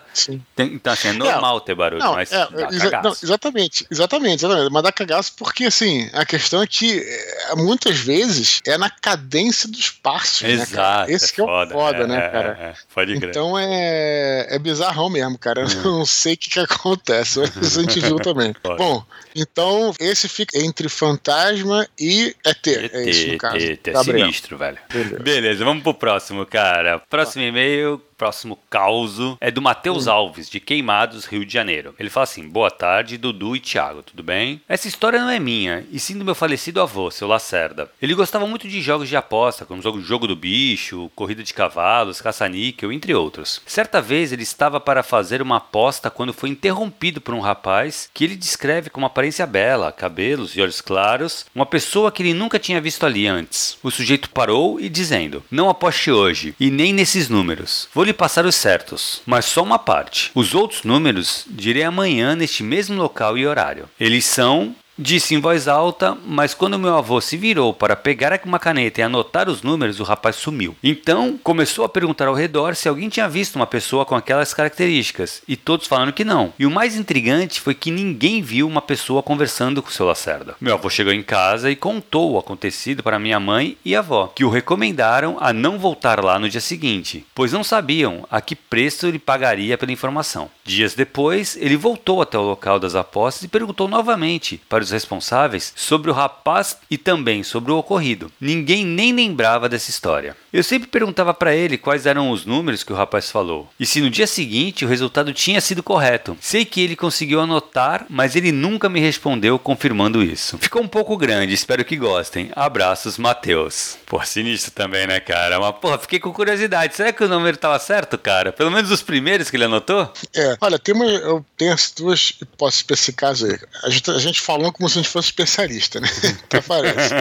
Tem, então, assim, é normal é, ter barulho, não, mas. É, exa não, exatamente, exatamente, exatamente. Mas dá cagaço porque, assim, a questão é que é, muitas vezes é na cadência dos passos, Exato, né, cara? Esse é que é o foda, né, é, cara? É, pode crer. Então é, é bizarrão mesmo, cara. Eu hum. não sei o que, que acontece, mas a gente viu também. Bom, então esse fica entre fantasma e ET. ET é isso, no caso. ET, é sinistro, velho. Beleza. Beleza. Beleza, vamos pro próximo, cara. Próximo e-mail próximo causo é do Matheus hum. Alves, de Queimados, Rio de Janeiro. Ele fala assim: Boa tarde, Dudu e Thiago, tudo bem? Essa história não é minha, e sim do meu falecido avô, seu Lacerda. Ele gostava muito de jogos de aposta, como o jogo do bicho, corrida de cavalos, caça-níquel, entre outros. Certa vez ele estava para fazer uma aposta quando foi interrompido por um rapaz que ele descreve com uma aparência bela, cabelos e olhos claros, uma pessoa que ele nunca tinha visto ali antes. O sujeito parou e dizendo: Não aposte hoje, e nem nesses números. Vou lhe passar os certos, mas só uma parte. Os outros números direi amanhã neste mesmo local e horário. Eles são Disse em voz alta, mas quando meu avô se virou para pegar uma caneta e anotar os números, o rapaz sumiu. Então começou a perguntar ao redor se alguém tinha visto uma pessoa com aquelas características, e todos falaram que não. E o mais intrigante foi que ninguém viu uma pessoa conversando com seu Lacerda. Meu avô chegou em casa e contou o acontecido para minha mãe e avó, que o recomendaram a não voltar lá no dia seguinte, pois não sabiam a que preço ele pagaria pela informação. Dias depois, ele voltou até o local das apostas e perguntou novamente para os os responsáveis sobre o rapaz e também sobre o ocorrido. Ninguém nem lembrava dessa história. Eu sempre perguntava para ele quais eram os números que o rapaz falou e se no dia seguinte o resultado tinha sido correto. Sei que ele conseguiu anotar, mas ele nunca me respondeu confirmando isso. Ficou um pouco grande, espero que gostem. Abraços, Matheus. Pô, sinistro também, né, cara? Mas, porra, fiquei com curiosidade. Será que o número tava certo, cara? Pelo menos os primeiros que ele anotou? É, olha, tem uma, eu tenho as duas hipóteses pra esse caso aí. A gente, a gente falou como se a gente fosse especialista, né? Até parece.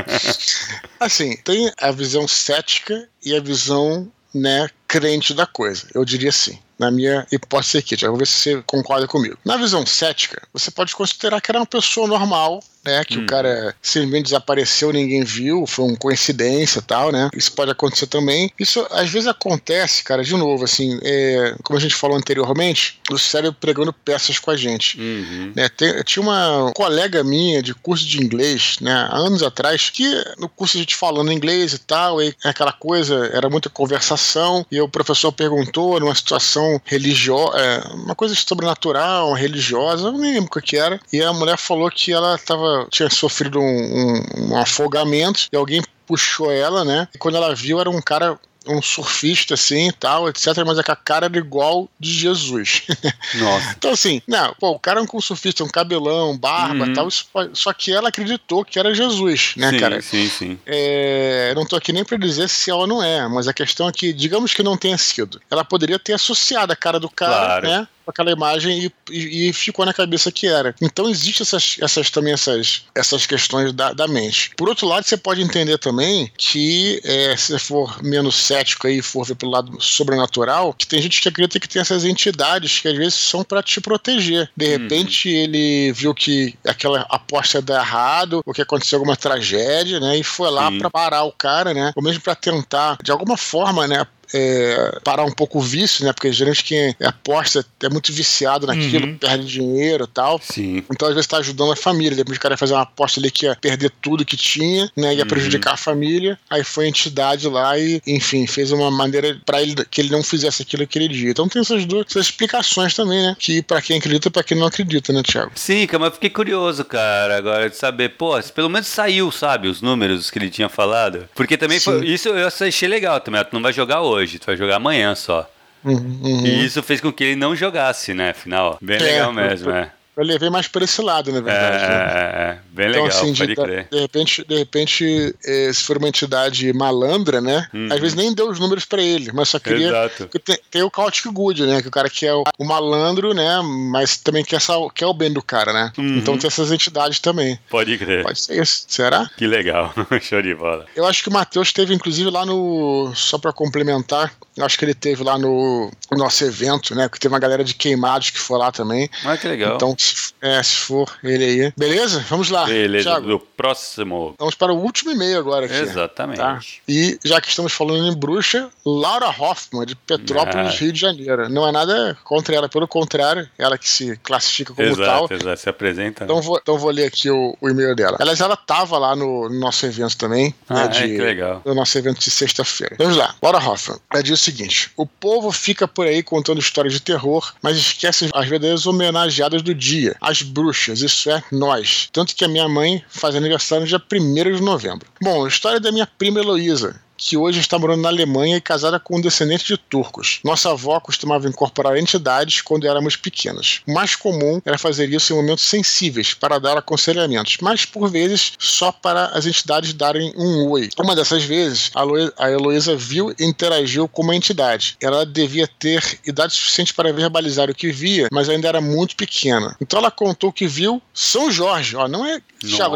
Assim, tem a visão cética e a visão, né, crente da coisa. Eu diria assim na minha hipótese aqui. Já vou ver se você concorda comigo. Na visão cética, você pode considerar que era uma pessoa normal, né? Que hum. o cara simplesmente desapareceu, ninguém viu, foi uma coincidência tal, né? Isso pode acontecer também. Isso às vezes acontece, cara, de novo, assim, é, como a gente falou anteriormente, o cérebro pregando peças com a gente. Uhum. Né? Tem, tinha uma colega minha de curso de inglês, né, há anos atrás, que no curso a gente falando inglês e tal, e aquela coisa, era muita conversação, e o professor perguntou numa situação religiosa, é, uma coisa sobrenatural, religiosa, não lembro o que era. E a mulher falou que ela tava, tinha sofrido um, um, um afogamento e alguém puxou ela, né? E quando ela viu, era um cara um surfista assim e tal, etc. Mas é que a cara era igual de Jesus. Nossa. então, assim, não, pô, o cara é um surfista, um cabelão, barba e uhum. tal, só que ela acreditou que era Jesus, né, sim, cara? Sim, sim. É, não tô aqui nem pra dizer se ela não é, mas a questão é que, digamos que não tenha sido. Ela poderia ter associado a cara do cara, claro. né? Aquela imagem e, e, e, ficou na cabeça que era. Então existe essas, essas também essas, essas questões da, da mente. Por outro lado, você pode entender também que é, se você for menos cético aí, for ver pelo lado sobrenatural, que tem gente que acredita que tem essas entidades que às vezes são para te proteger. De uhum. repente ele viu que aquela aposta deu errado, ou que aconteceu alguma tragédia, né? E foi lá para parar o cara, né? Ou mesmo para tentar, de alguma forma, né? É, parar um pouco o vício, né? Porque geralmente quem aposta é muito viciado naquilo, uhum. perde dinheiro e tal. Sim. Então, às vezes, tá ajudando a família. Depois o cara ia fazer uma aposta ali que ia perder tudo que tinha, né? Ia uhum. prejudicar a família. Aí foi a entidade lá e, enfim, fez uma maneira para ele que ele não fizesse aquilo aquele dia. Então tem essas duas essas explicações também, né? Que para quem acredita e pra quem não acredita, né, Thiago? Sim, mas eu fiquei curioso, cara, agora de saber, pô, pelo menos saiu, sabe, os números que ele tinha falado. Porque também foi, isso eu achei legal também. Tu não vai jogar hoje hoje, tu vai jogar amanhã só. Uhum, uhum. E isso fez com que ele não jogasse, né? Afinal, bem é, legal mesmo, é eu levei mais para esse lado, na verdade. É, né? É, é, bem então, legal, assim, pode de, crer. De repente, de repente eh, se for uma entidade malandra, né? Uhum. Às vezes nem deu os números para ele, mas só queria. Exato. Tem, tem, o Chaotic Good, né? Que o cara quer o, o, malandro, né? Mas também quer, quer o bem do cara, né? Uhum. Então tem essas entidades também. Pode crer. Pode ser isso. Será? Que legal. Show de bola. Eu acho que o Matheus teve, inclusive, lá no. Só para complementar, eu acho que ele teve lá no, no nosso evento, né? Que teve uma galera de queimados que foi lá também. Ah, que legal. Então, é, se for ele aí. Beleza? Vamos lá. Beleza, Thiago. do próximo. Vamos para o último e-mail agora aqui. Exatamente. Tá? E já que estamos falando em bruxa, Laura Hoffman, de Petrópolis, ah. Rio de Janeiro. Não é nada contra ela, pelo contrário, ela que se classifica como exato, tal. Exato, se apresenta. Então, vou, então vou ler aqui o, o e-mail dela. Aliás, ela estava lá no, no, nosso evento também. Ah, né, de, é, que legal. No nosso evento de sexta-feira. Vamos lá. Laura Hoffman. Ela diz o seguinte: o povo fica por aí contando histórias de terror, mas esquece as verdadeiras homenageadas do dia, as bruxas. Isso é, nós. Tanto que a minha mãe faz aniversário no dia 1 de novembro. Bom, a história da minha prima Heloísa, que hoje está morando na Alemanha e casada com um descendente de turcos. Nossa avó costumava incorporar entidades quando éramos pequenas. O mais comum era fazer isso em momentos sensíveis, para dar aconselhamentos, mas por vezes só para as entidades darem um oi. Uma dessas vezes, a Heloísa viu e interagiu com uma entidade. Ela devia ter idade suficiente para verbalizar o que via, mas ainda era muito pequena. Então ela contou que viu São Jorge. Ó, não é,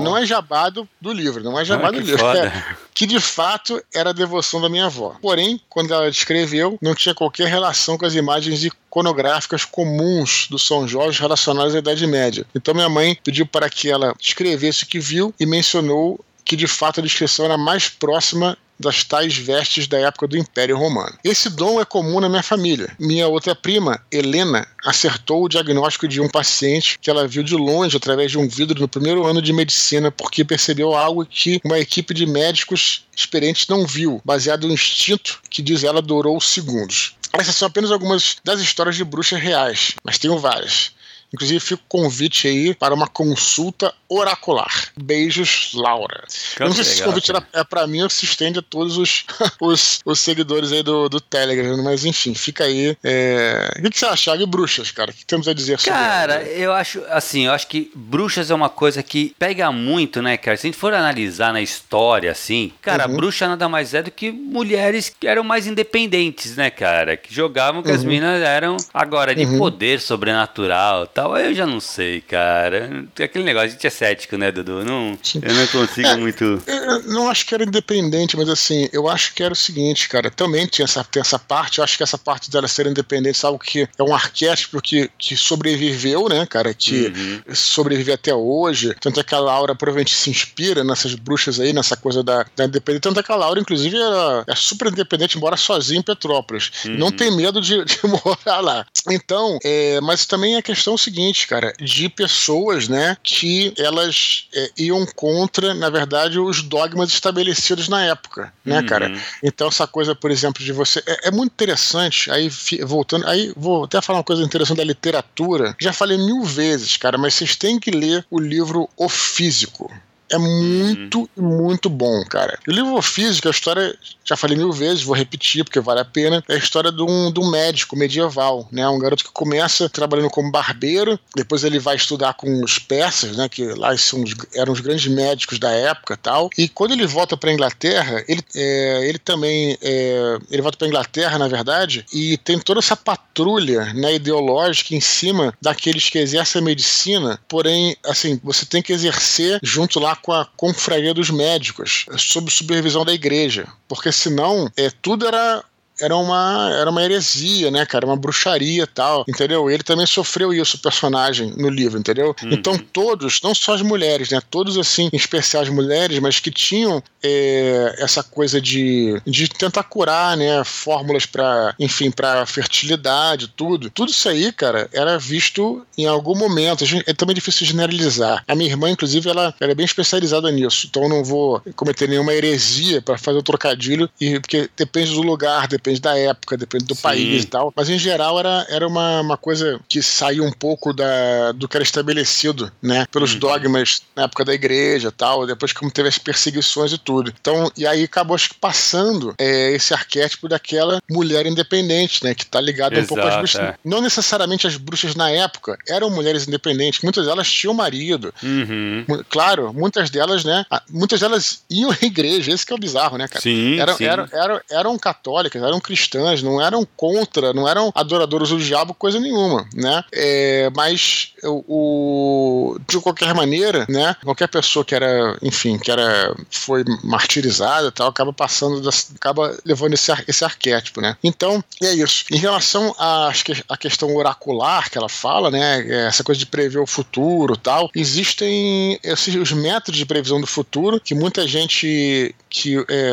não é jabado do livro, não é jabado ah, do livro. É, que de fato era a devoção da minha avó. Porém, quando ela descreveu, não tinha qualquer relação com as imagens iconográficas comuns do São Jorge relacionadas à Idade Média. Então minha mãe pediu para que ela escrevesse o que viu e mencionou que de fato a descrição era mais próxima das tais vestes da época do Império Romano. Esse dom é comum na minha família. Minha outra prima, Helena, acertou o diagnóstico de um paciente que ela viu de longe através de um vidro no primeiro ano de medicina porque percebeu algo que uma equipe de médicos experientes não viu, baseado no instinto que diz ela durou segundos. Essas são apenas algumas das histórias de bruxas reais, mas tenho várias. Inclusive, fica o convite aí para uma consulta oracular. Beijos, Laura. Eu não sei se esse convite é para mim ou se estende a todos os, os, os seguidores aí do, do Telegram, mas enfim, fica aí. É... O que você acha, Thiago? E bruxas, cara? O que temos a dizer sobre Cara, ela? eu acho, assim, eu acho que bruxas é uma coisa que pega muito, né, cara? Se a gente for analisar na história, assim, cara, uhum. bruxa nada mais é do que mulheres que eram mais independentes, né, cara? Que jogavam que uhum. as minas eram, agora, de uhum. poder sobrenatural tal tal, eu já não sei, cara. Aquele negócio, a gente é cético, né, Dudu? Não, eu não consigo é, muito. Eu não acho que era independente, mas assim, eu acho que era o seguinte, cara. Também tinha essa, tem essa parte, eu acho que essa parte dela ser independente, algo que é um arquétipo que, que sobreviveu, né, cara? Que uhum. sobrevive até hoje. Tanto é que a Laura provavelmente se inspira nessas bruxas aí, nessa coisa da, da independência. Tanto é que a Laura, inclusive, é, é super independente, mora sozinha em Petrópolis. Uhum. Não tem medo de, de morar lá. Então, é, mas também a questão é o seguinte seguinte, cara, de pessoas, né, que elas é, iam contra, na verdade, os dogmas estabelecidos na época, né, uhum. cara? Então essa coisa, por exemplo, de você é, é, muito interessante. Aí voltando, aí vou até falar uma coisa interessante da literatura. Já falei mil vezes, cara, mas vocês têm que ler o livro O Físico. É muito, uhum. muito bom, cara. O livro físico, a história, já falei mil vezes, vou repetir porque vale a pena, é a história de um, de um médico medieval, né? Um garoto que começa trabalhando como barbeiro, depois ele vai estudar com os persas, né? Que lá são os, eram os grandes médicos da época tal. E quando ele volta para Inglaterra, ele, é, ele também é, ele volta para Inglaterra, na verdade, e tem toda essa patrulha né, ideológica em cima daqueles que exercem a medicina, porém, assim, você tem que exercer junto lá com a confraria dos médicos, sob supervisão da igreja, porque senão é, tudo era era uma, era uma heresia, né, cara? Uma bruxaria e tal, entendeu? Ele também sofreu isso, o personagem, no livro, entendeu? Uhum. Então todos, não só as mulheres, né? Todos, assim, em especial as mulheres, mas que tinham é, essa coisa de, de tentar curar, né? Fórmulas para, enfim, para fertilidade, tudo. Tudo isso aí, cara, era visto em algum momento. É também difícil generalizar. A minha irmã, inclusive, ela, ela é bem especializada nisso, então eu não vou cometer nenhuma heresia para fazer o trocadilho, e, porque depende do lugar, depende depende da época, depende do Sim. país e tal. Mas em geral era, era uma, uma coisa que saiu um pouco da, do que era estabelecido, né? Pelos uhum. dogmas na época da igreja e tal, depois como teve as perseguições e tudo. Então, e aí acabou acho que passando é, esse arquétipo daquela mulher independente, né? Que tá ligada um pouco às bruxas. É. Não necessariamente as bruxas na época eram mulheres independentes, muitas delas tinham marido. Uhum. Claro, muitas delas, né? Muitas delas iam à igreja, esse que é o bizarro, né, cara? Sim, eram, sim. Eram, eram, eram católicas, eram cristãs, não eram contra, não eram adoradoras do diabo, coisa nenhuma, né? É, mas o, o, de qualquer maneira, né? Qualquer pessoa que era, enfim, que era foi martirizada, tal, acaba passando, acaba levando esse, esse arquétipo, né? Então é isso. Em relação à, à questão oracular que ela fala, né? Essa coisa de prever o futuro, tal, existem esses os métodos de previsão do futuro que muita gente que, é,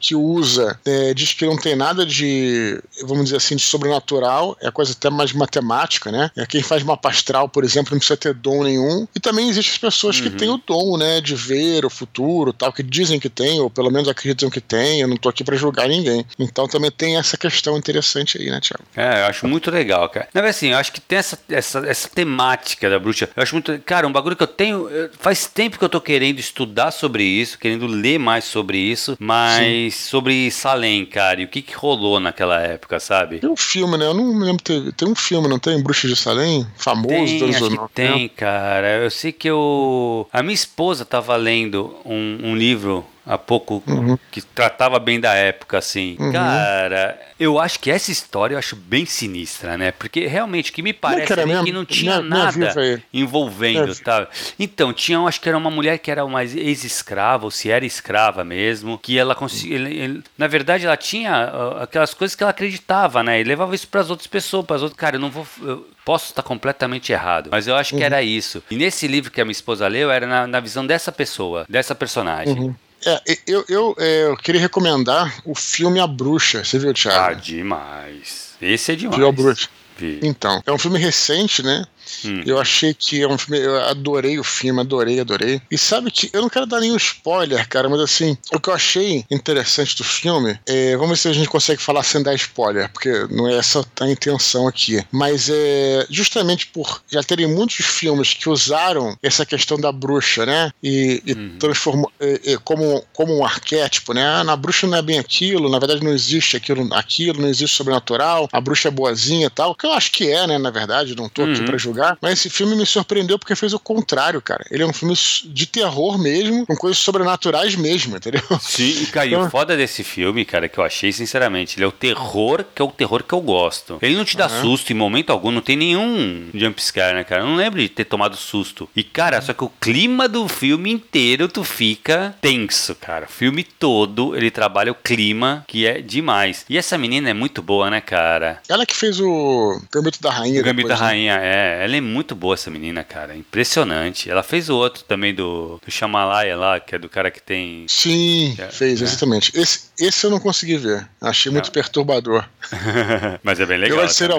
que usa é, diz que não tem nada de, vamos dizer assim, de sobrenatural, é coisa até mais matemática, né? É quem faz mapa astral, por exemplo, não precisa ter dom nenhum. E também existem as pessoas uhum. que têm o dom, né, de ver o futuro, tal, que dizem que tem, ou pelo menos acreditam que tem. Eu não tô aqui para julgar ninguém. Então também tem essa questão interessante aí, né, Tiago? É, eu acho muito legal, cara. Não, assim, eu acho que tem essa, essa, essa temática da bruxa. Eu acho muito. Cara, um bagulho que eu tenho. Faz tempo que eu tô querendo estudar sobre isso, querendo ler mais sobre isso, mas Sim. Sobre Salem, cara, e o que, que rolou naquela época, sabe? Tem um filme, né? Eu não me lembro. Tem, tem um filme, não tem? Bruxa de Salem? Famoso tem, dos acho que Tem, cara. Eu sei que eu. A minha esposa tava lendo um, um livro há pouco uhum. que tratava bem da época, assim. Uhum. Cara, eu acho que essa história eu acho bem sinistra, né? Porque realmente o que me parece não, é que não tinha minha, nada minha envolvendo, tá? Então, tinha, acho que era uma mulher que era uma ex-escrava, ou se era escrava mesmo, que ela conseguia. Na verdade, ela tinha uh, aquelas coisas que ela acreditava, né? E levava isso para as outras pessoas, para as outras. Cara, eu não vou. Eu posso estar completamente errado, mas eu acho que uhum. era isso. E nesse livro que a minha esposa leu, era na, na visão dessa pessoa, dessa personagem. Uhum. É, eu, eu, é, eu, queria recomendar o filme A Bruxa. Você viu, Thiago? Ah, demais. Esse é demais. Viu A Bruxa? Vi. Então, é um filme recente, né? Hum. Eu achei que é um filme. Eu adorei o filme, adorei, adorei. E sabe que eu não quero dar nenhum spoiler, cara, mas assim, o que eu achei interessante do filme é. Vamos ver se a gente consegue falar sem dar spoiler, porque não é essa a intenção aqui. Mas é justamente por já terem muitos filmes que usaram essa questão da bruxa, né? E, e uhum. transformou é, é, como, como um arquétipo, né? Ah, na bruxa não é bem aquilo, na verdade não existe aquilo, aquilo, não existe sobrenatural, a bruxa é boazinha e tal. Que eu acho que é, né? Na verdade, não tô uhum. aqui pra julgar lugar. Mas esse filme me surpreendeu porque fez o contrário, cara. Ele é um filme de terror mesmo, com coisas sobrenaturais mesmo, entendeu? Sim, e caiu então... foda desse filme, cara, que eu achei, sinceramente. Ele é o terror, que é o terror que eu gosto. Ele não te dá uhum. susto em momento algum, não tem nenhum jumpscare, né, cara? Eu não lembro de ter tomado susto. E, cara, só que o clima do filme inteiro tu fica tenso, cara. O filme todo, ele trabalha o clima, que é demais. E essa menina é muito boa, né, cara? Ela que fez o Gambito da Rainha. O Gambito depois, da né? Rainha, é. Ela é muito boa, essa menina, cara. Impressionante. Ela fez o outro também do, do Shamalaya lá, que é do cara que tem. Sim, é, fez, é. exatamente. Esse, esse eu não consegui ver. Achei muito perturbador. Mas é bem legal. Eu ser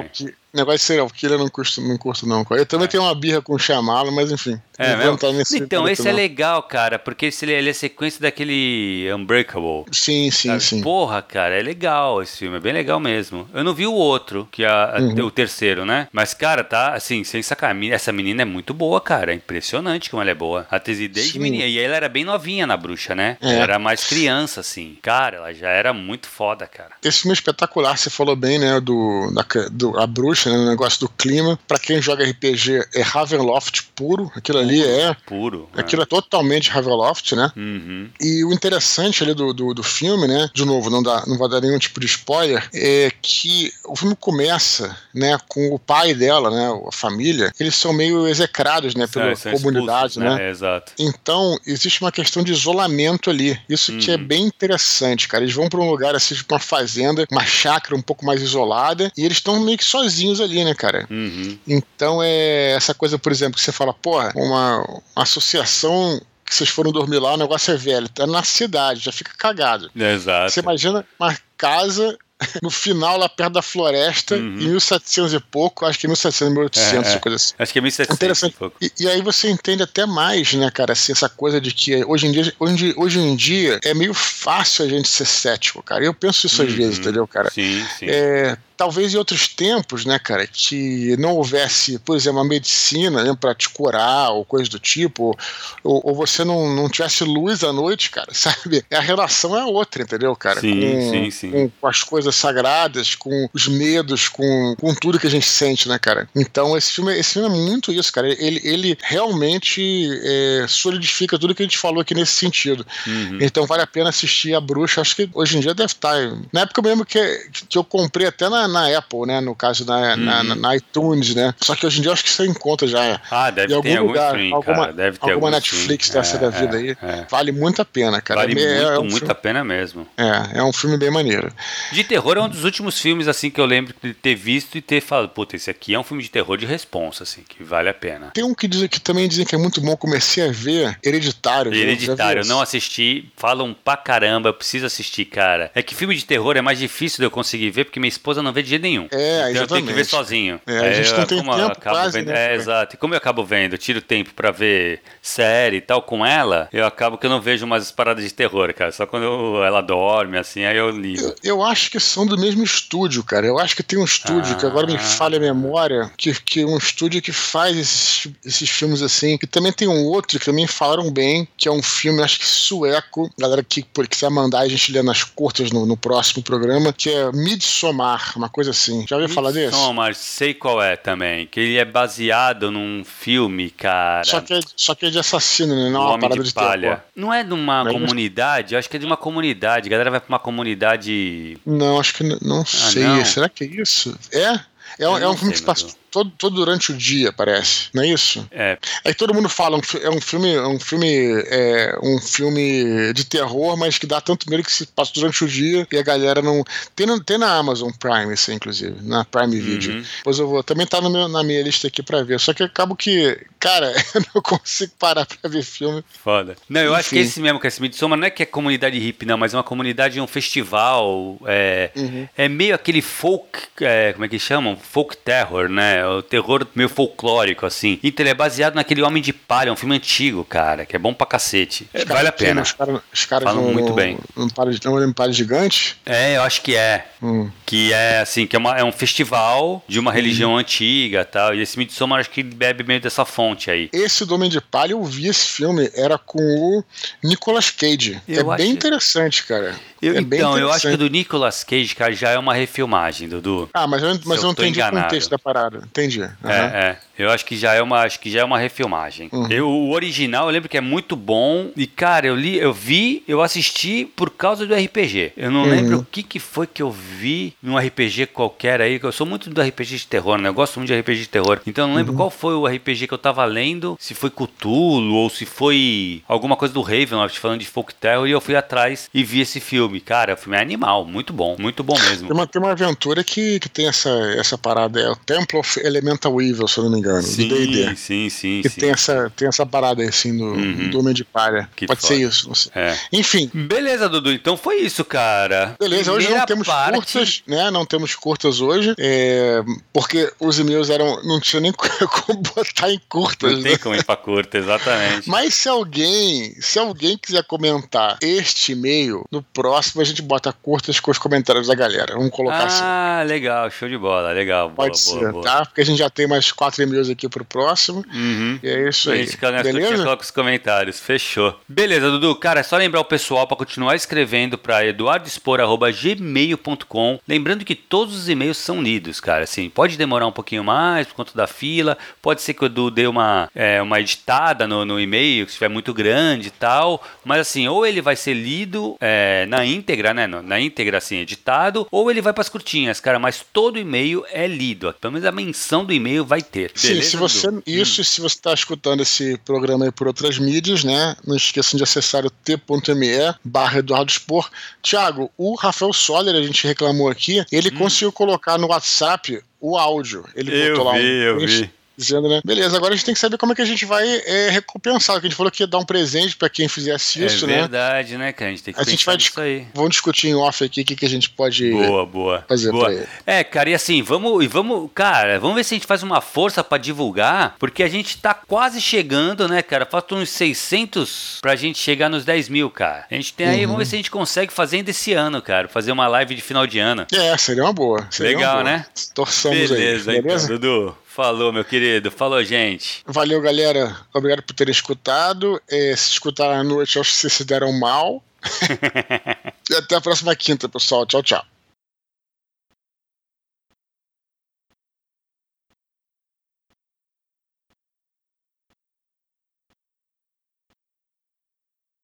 negócio de serial killer eu não curto, não curto não. Eu também é. tenho uma birra com o Chamalo, mas enfim. É, nesse então, esse é legal, cara, porque esse, ele é sequência daquele Unbreakable. Sim, sim, sabe? sim. Porra, cara, é legal esse filme, é bem legal mesmo. Eu não vi o outro, que é uhum. o terceiro, né? Mas, cara, tá, assim, sem sacar, essa menina é muito boa, cara, é impressionante como ela é boa. Até desde menina, e ela era bem novinha na bruxa, né? É. Ela era mais criança, assim. Cara, ela já era muito foda, cara. Esse filme é espetacular, você falou bem, né, do, da, do a bruxa, né, no negócio do clima. Para quem joga RPG, é Ravenloft puro. Aquilo ali é. Puro. É. Aquilo é, é totalmente Ravenloft, né? Uhum. E o interessante ali do, do, do, filme, né? De novo, não, dá, não vai dar nenhum tipo de spoiler, é que o filme começa, né, com o pai dela, né? A família, eles são meio execrados, né? Pela é, comunidade, expulsos, né? né? exato. Então, existe uma questão de isolamento ali. Isso uhum. que é uhum. bem interessante, cara. Eles vão para um lugar assim, tipo uma fazenda, uma chácara um pouco mais isolada, e eles estão meio que sozinhos ali, né, cara? Uhum. Então é essa coisa, por exemplo, que você fala, porra, uma, uma associação que vocês foram dormir lá, o negócio é velho, tá na cidade, já fica cagado. Exato. Você imagina uma casa no final, lá perto da floresta, uhum. em 1700 e pouco, acho que 1700, 1800, é, é. coisa assim. Acho que é 1700 Interessante. E, e, aí você entende até mais, né, cara, assim, essa coisa de que hoje em dia, hoje, hoje em dia é meio fácil a gente ser cético, cara. Eu penso isso às uhum. vezes, entendeu, cara? Sim, sim. É, talvez em outros tempos, né, cara, que não houvesse, por exemplo, uma medicina né, para te curar ou coisa do tipo, ou, ou, você não, não tivesse luz à noite, cara, sabe? A relação é outra, entendeu, cara? Sim, com, sim, sim. Com, com, as coisas sagradas, com os medos, com, com tudo que a gente sente, né, cara? Então esse filme, esse filme é muito isso, cara. Ele, ele realmente é, solidifica tudo que a gente falou aqui nesse sentido. Uhum. Então vale a pena assistir a Bruxa. Acho que hoje em dia deve estar. Na época mesmo que, que eu comprei até na na Apple, né? No caso, na, uhum. na, na, iTunes, né? Só que hoje em dia eu acho que você encontra já. Ah, deve em ter algum lugar, stream, alguma, cara. Deve ter alguma Netflix stream. dessa é, da vida é, aí. É. Vale muito a pena, cara. Vale é, muito, é um muito filme, a pena mesmo. É, é um filme bem maneiro. De terror é um dos últimos filmes, assim, que eu lembro de ter visto e ter falado, puta, esse aqui é um filme de terror de responsa, assim, que vale a pena. Tem um que, diz, que também dizem que é muito bom, comecei a ver, Hereditário. Hereditário, eu não assisti, falam pra caramba, eu preciso assistir, cara. É que filme de terror é mais difícil de eu conseguir ver, porque minha esposa não vê de jeito nenhum. É, então exatamente. eu tenho que ver sozinho. É, a gente não tem como tempo quase, vendo, né? É, exato. E como eu acabo vendo, eu tiro tempo pra ver série e tal com ela, eu acabo que eu não vejo umas paradas de terror, cara. Só quando eu, ela dorme, assim, aí eu ligo. Eu, eu, acho que são do mesmo estúdio, cara. Eu acho que tem um estúdio, ah. que agora me ah. falha a memória, que, que um estúdio que faz esses, esses filmes assim. E também tem um outro que também falaram bem, que é um filme, acho que sueco, galera que quiser mandar a gente ler nas curtas no, no próximo programa, que é Midsommar, uma coisa assim. Já ouviu falar desse? Midsommar, sei qual é também. Que ele é baseado num filme, cara. Só que é, só que é de assassino, né? Não é uma parada de, de palha. Terror. Não é de uma não comunidade? É... Eu acho que é de uma comunidade. A galera vai pra uma comunidade. Não, acho que não, ah, sei. Não? Será que é isso? É? É, é um filme que se passa todo, todo durante o dia, parece, não é isso? É. Aí todo mundo fala, é um filme, é um filme, é um filme de terror, mas que dá tanto medo que se passa durante o dia e a galera não. Tem, tem na Amazon Prime, isso, inclusive, na Prime Video. Uhum. Pois eu vou. Também tá no meu, na minha lista aqui pra ver. Só que acabo que, cara, eu não consigo parar pra ver filme. Foda. Não, eu Enfim. acho que esse mesmo, que esse Midsommar não é que é comunidade hippie, não, mas é uma comunidade, um festival. É, uhum. é meio aquele folk, é, como é que chamam? Folk terror, né? É o terror meio folclórico, assim. Então ele é baseado naquele Homem de Palha, um filme antigo, cara, que é bom pra cacete. É, vale a pena. Os caras cara Falam no, muito bem. Um palha, um palha gigante? É, eu acho que é. Hum. Que é, assim, que é, uma, é um festival de uma religião hum. antiga tal. E esse Midsommar acho que bebe meio dessa fonte aí. Esse do Homem de Palha, eu vi esse filme, era com o Nicolas Cage. Eu é bem interessante, cara. Eu, é então, eu acho que o do Nicolas Cage, cara, já é uma refilmagem, Dudu. Ah, mas eu, mas eu não entendi enganado. o contexto da parada. Entendi. Uhum. É, é. Eu acho que já é uma, acho que já é uma refilmagem. Uhum. Eu, o original eu lembro que é muito bom e cara, eu li, eu vi, eu assisti por causa do RPG. Eu não uhum. lembro o que que foi que eu vi num RPG qualquer aí, eu sou muito do RPG de terror, né? Eu gosto muito de RPG de terror. Então eu não lembro uhum. qual foi o RPG que eu tava lendo, se foi Cthulhu ou se foi alguma coisa do Ravenloft falando de folk terror e eu fui atrás e vi esse filme. Cara, o filme é animal, muito bom, muito bom mesmo. Tem uma, tem uma aventura que, que tem essa, essa parada, é o Temple of Elemental Evil, se eu não me engano, sim, do D&D. Sim, sim, que sim. tem essa, tem essa parada aí, assim, do, uhum. do Homem de Palha. Que Pode foda. ser isso. É. Enfim. Beleza, Dudu, então foi isso, cara. Beleza, Primeira hoje não temos parte... curtas, né? Não temos curtas hoje, é, porque os e-mails eram, não tinha nem como botar em curtas. Não tem né? como ir pra curta, exatamente. Mas se alguém, se alguém quiser comentar este e-mail, no próximo a gente bota curtas com os comentários da galera. Vamos colocar ah, assim. Ah, legal, show de bola, legal. Pode boa, ser, boa, boa. tá? Porque a gente já tem mais quatro e-mails aqui pro próximo. Uhum. E é isso aí. A gente Beleza? coloca os comentários. Fechou. Beleza, Dudu. Cara, é só lembrar o pessoal para continuar escrevendo para eduardoespor.gmail.com. Lembrando que todos os e-mails são lidos, cara. Assim, pode demorar um pouquinho mais por conta da fila. Pode ser que o Edu dê uma, é, uma editada no, no e-mail, que estiver muito grande e tal. Mas assim, ou ele vai ser lido é, na íntegra, né? Na íntegra, assim, editado, ou ele vai para as curtinhas, cara. Mas todo e-mail é lido. Pelo menos a menção do e-mail vai ter. Sim, Beleza, se você. Isso, hum. se você está escutando esse programa aí por outras mídias, né? Não esqueçam de acessar o t.me barra Eduardo Spor. Tiago, o Rafael Soller, a gente reclamou aqui, ele hum. conseguiu colocar no WhatsApp o áudio. Ele eu botou lá vi, um, eu vi Dizendo, né? Beleza, agora a gente tem que saber como é que a gente vai é, recompensar. Que a gente falou que ia dar um presente pra quem fizesse é isso, né? É verdade, né, cara? A gente tem que a gente vai isso aí. Vamos discutir em off aqui o que, que a gente pode boa, boa, fazer boa. pra ele. É, cara, e assim, vamos, e vamos, cara, vamos ver se a gente faz uma força pra divulgar, porque a gente tá quase chegando, né, cara? Faltam uns 600 pra gente chegar nos 10 mil, cara. A gente tem aí, uhum. vamos ver se a gente consegue fazer ainda esse ano, cara. Fazer uma live de final de ano. É, seria uma boa. Seria Legal, uma boa. né? Torçamos Beleza, aí. Beleza, então, Dudu. Falou, meu querido. Falou, gente. Valeu, galera. Obrigado por terem escutado. É, se escutaram à noite, acho que vocês se deram mal. e até a próxima quinta, pessoal. Tchau, tchau.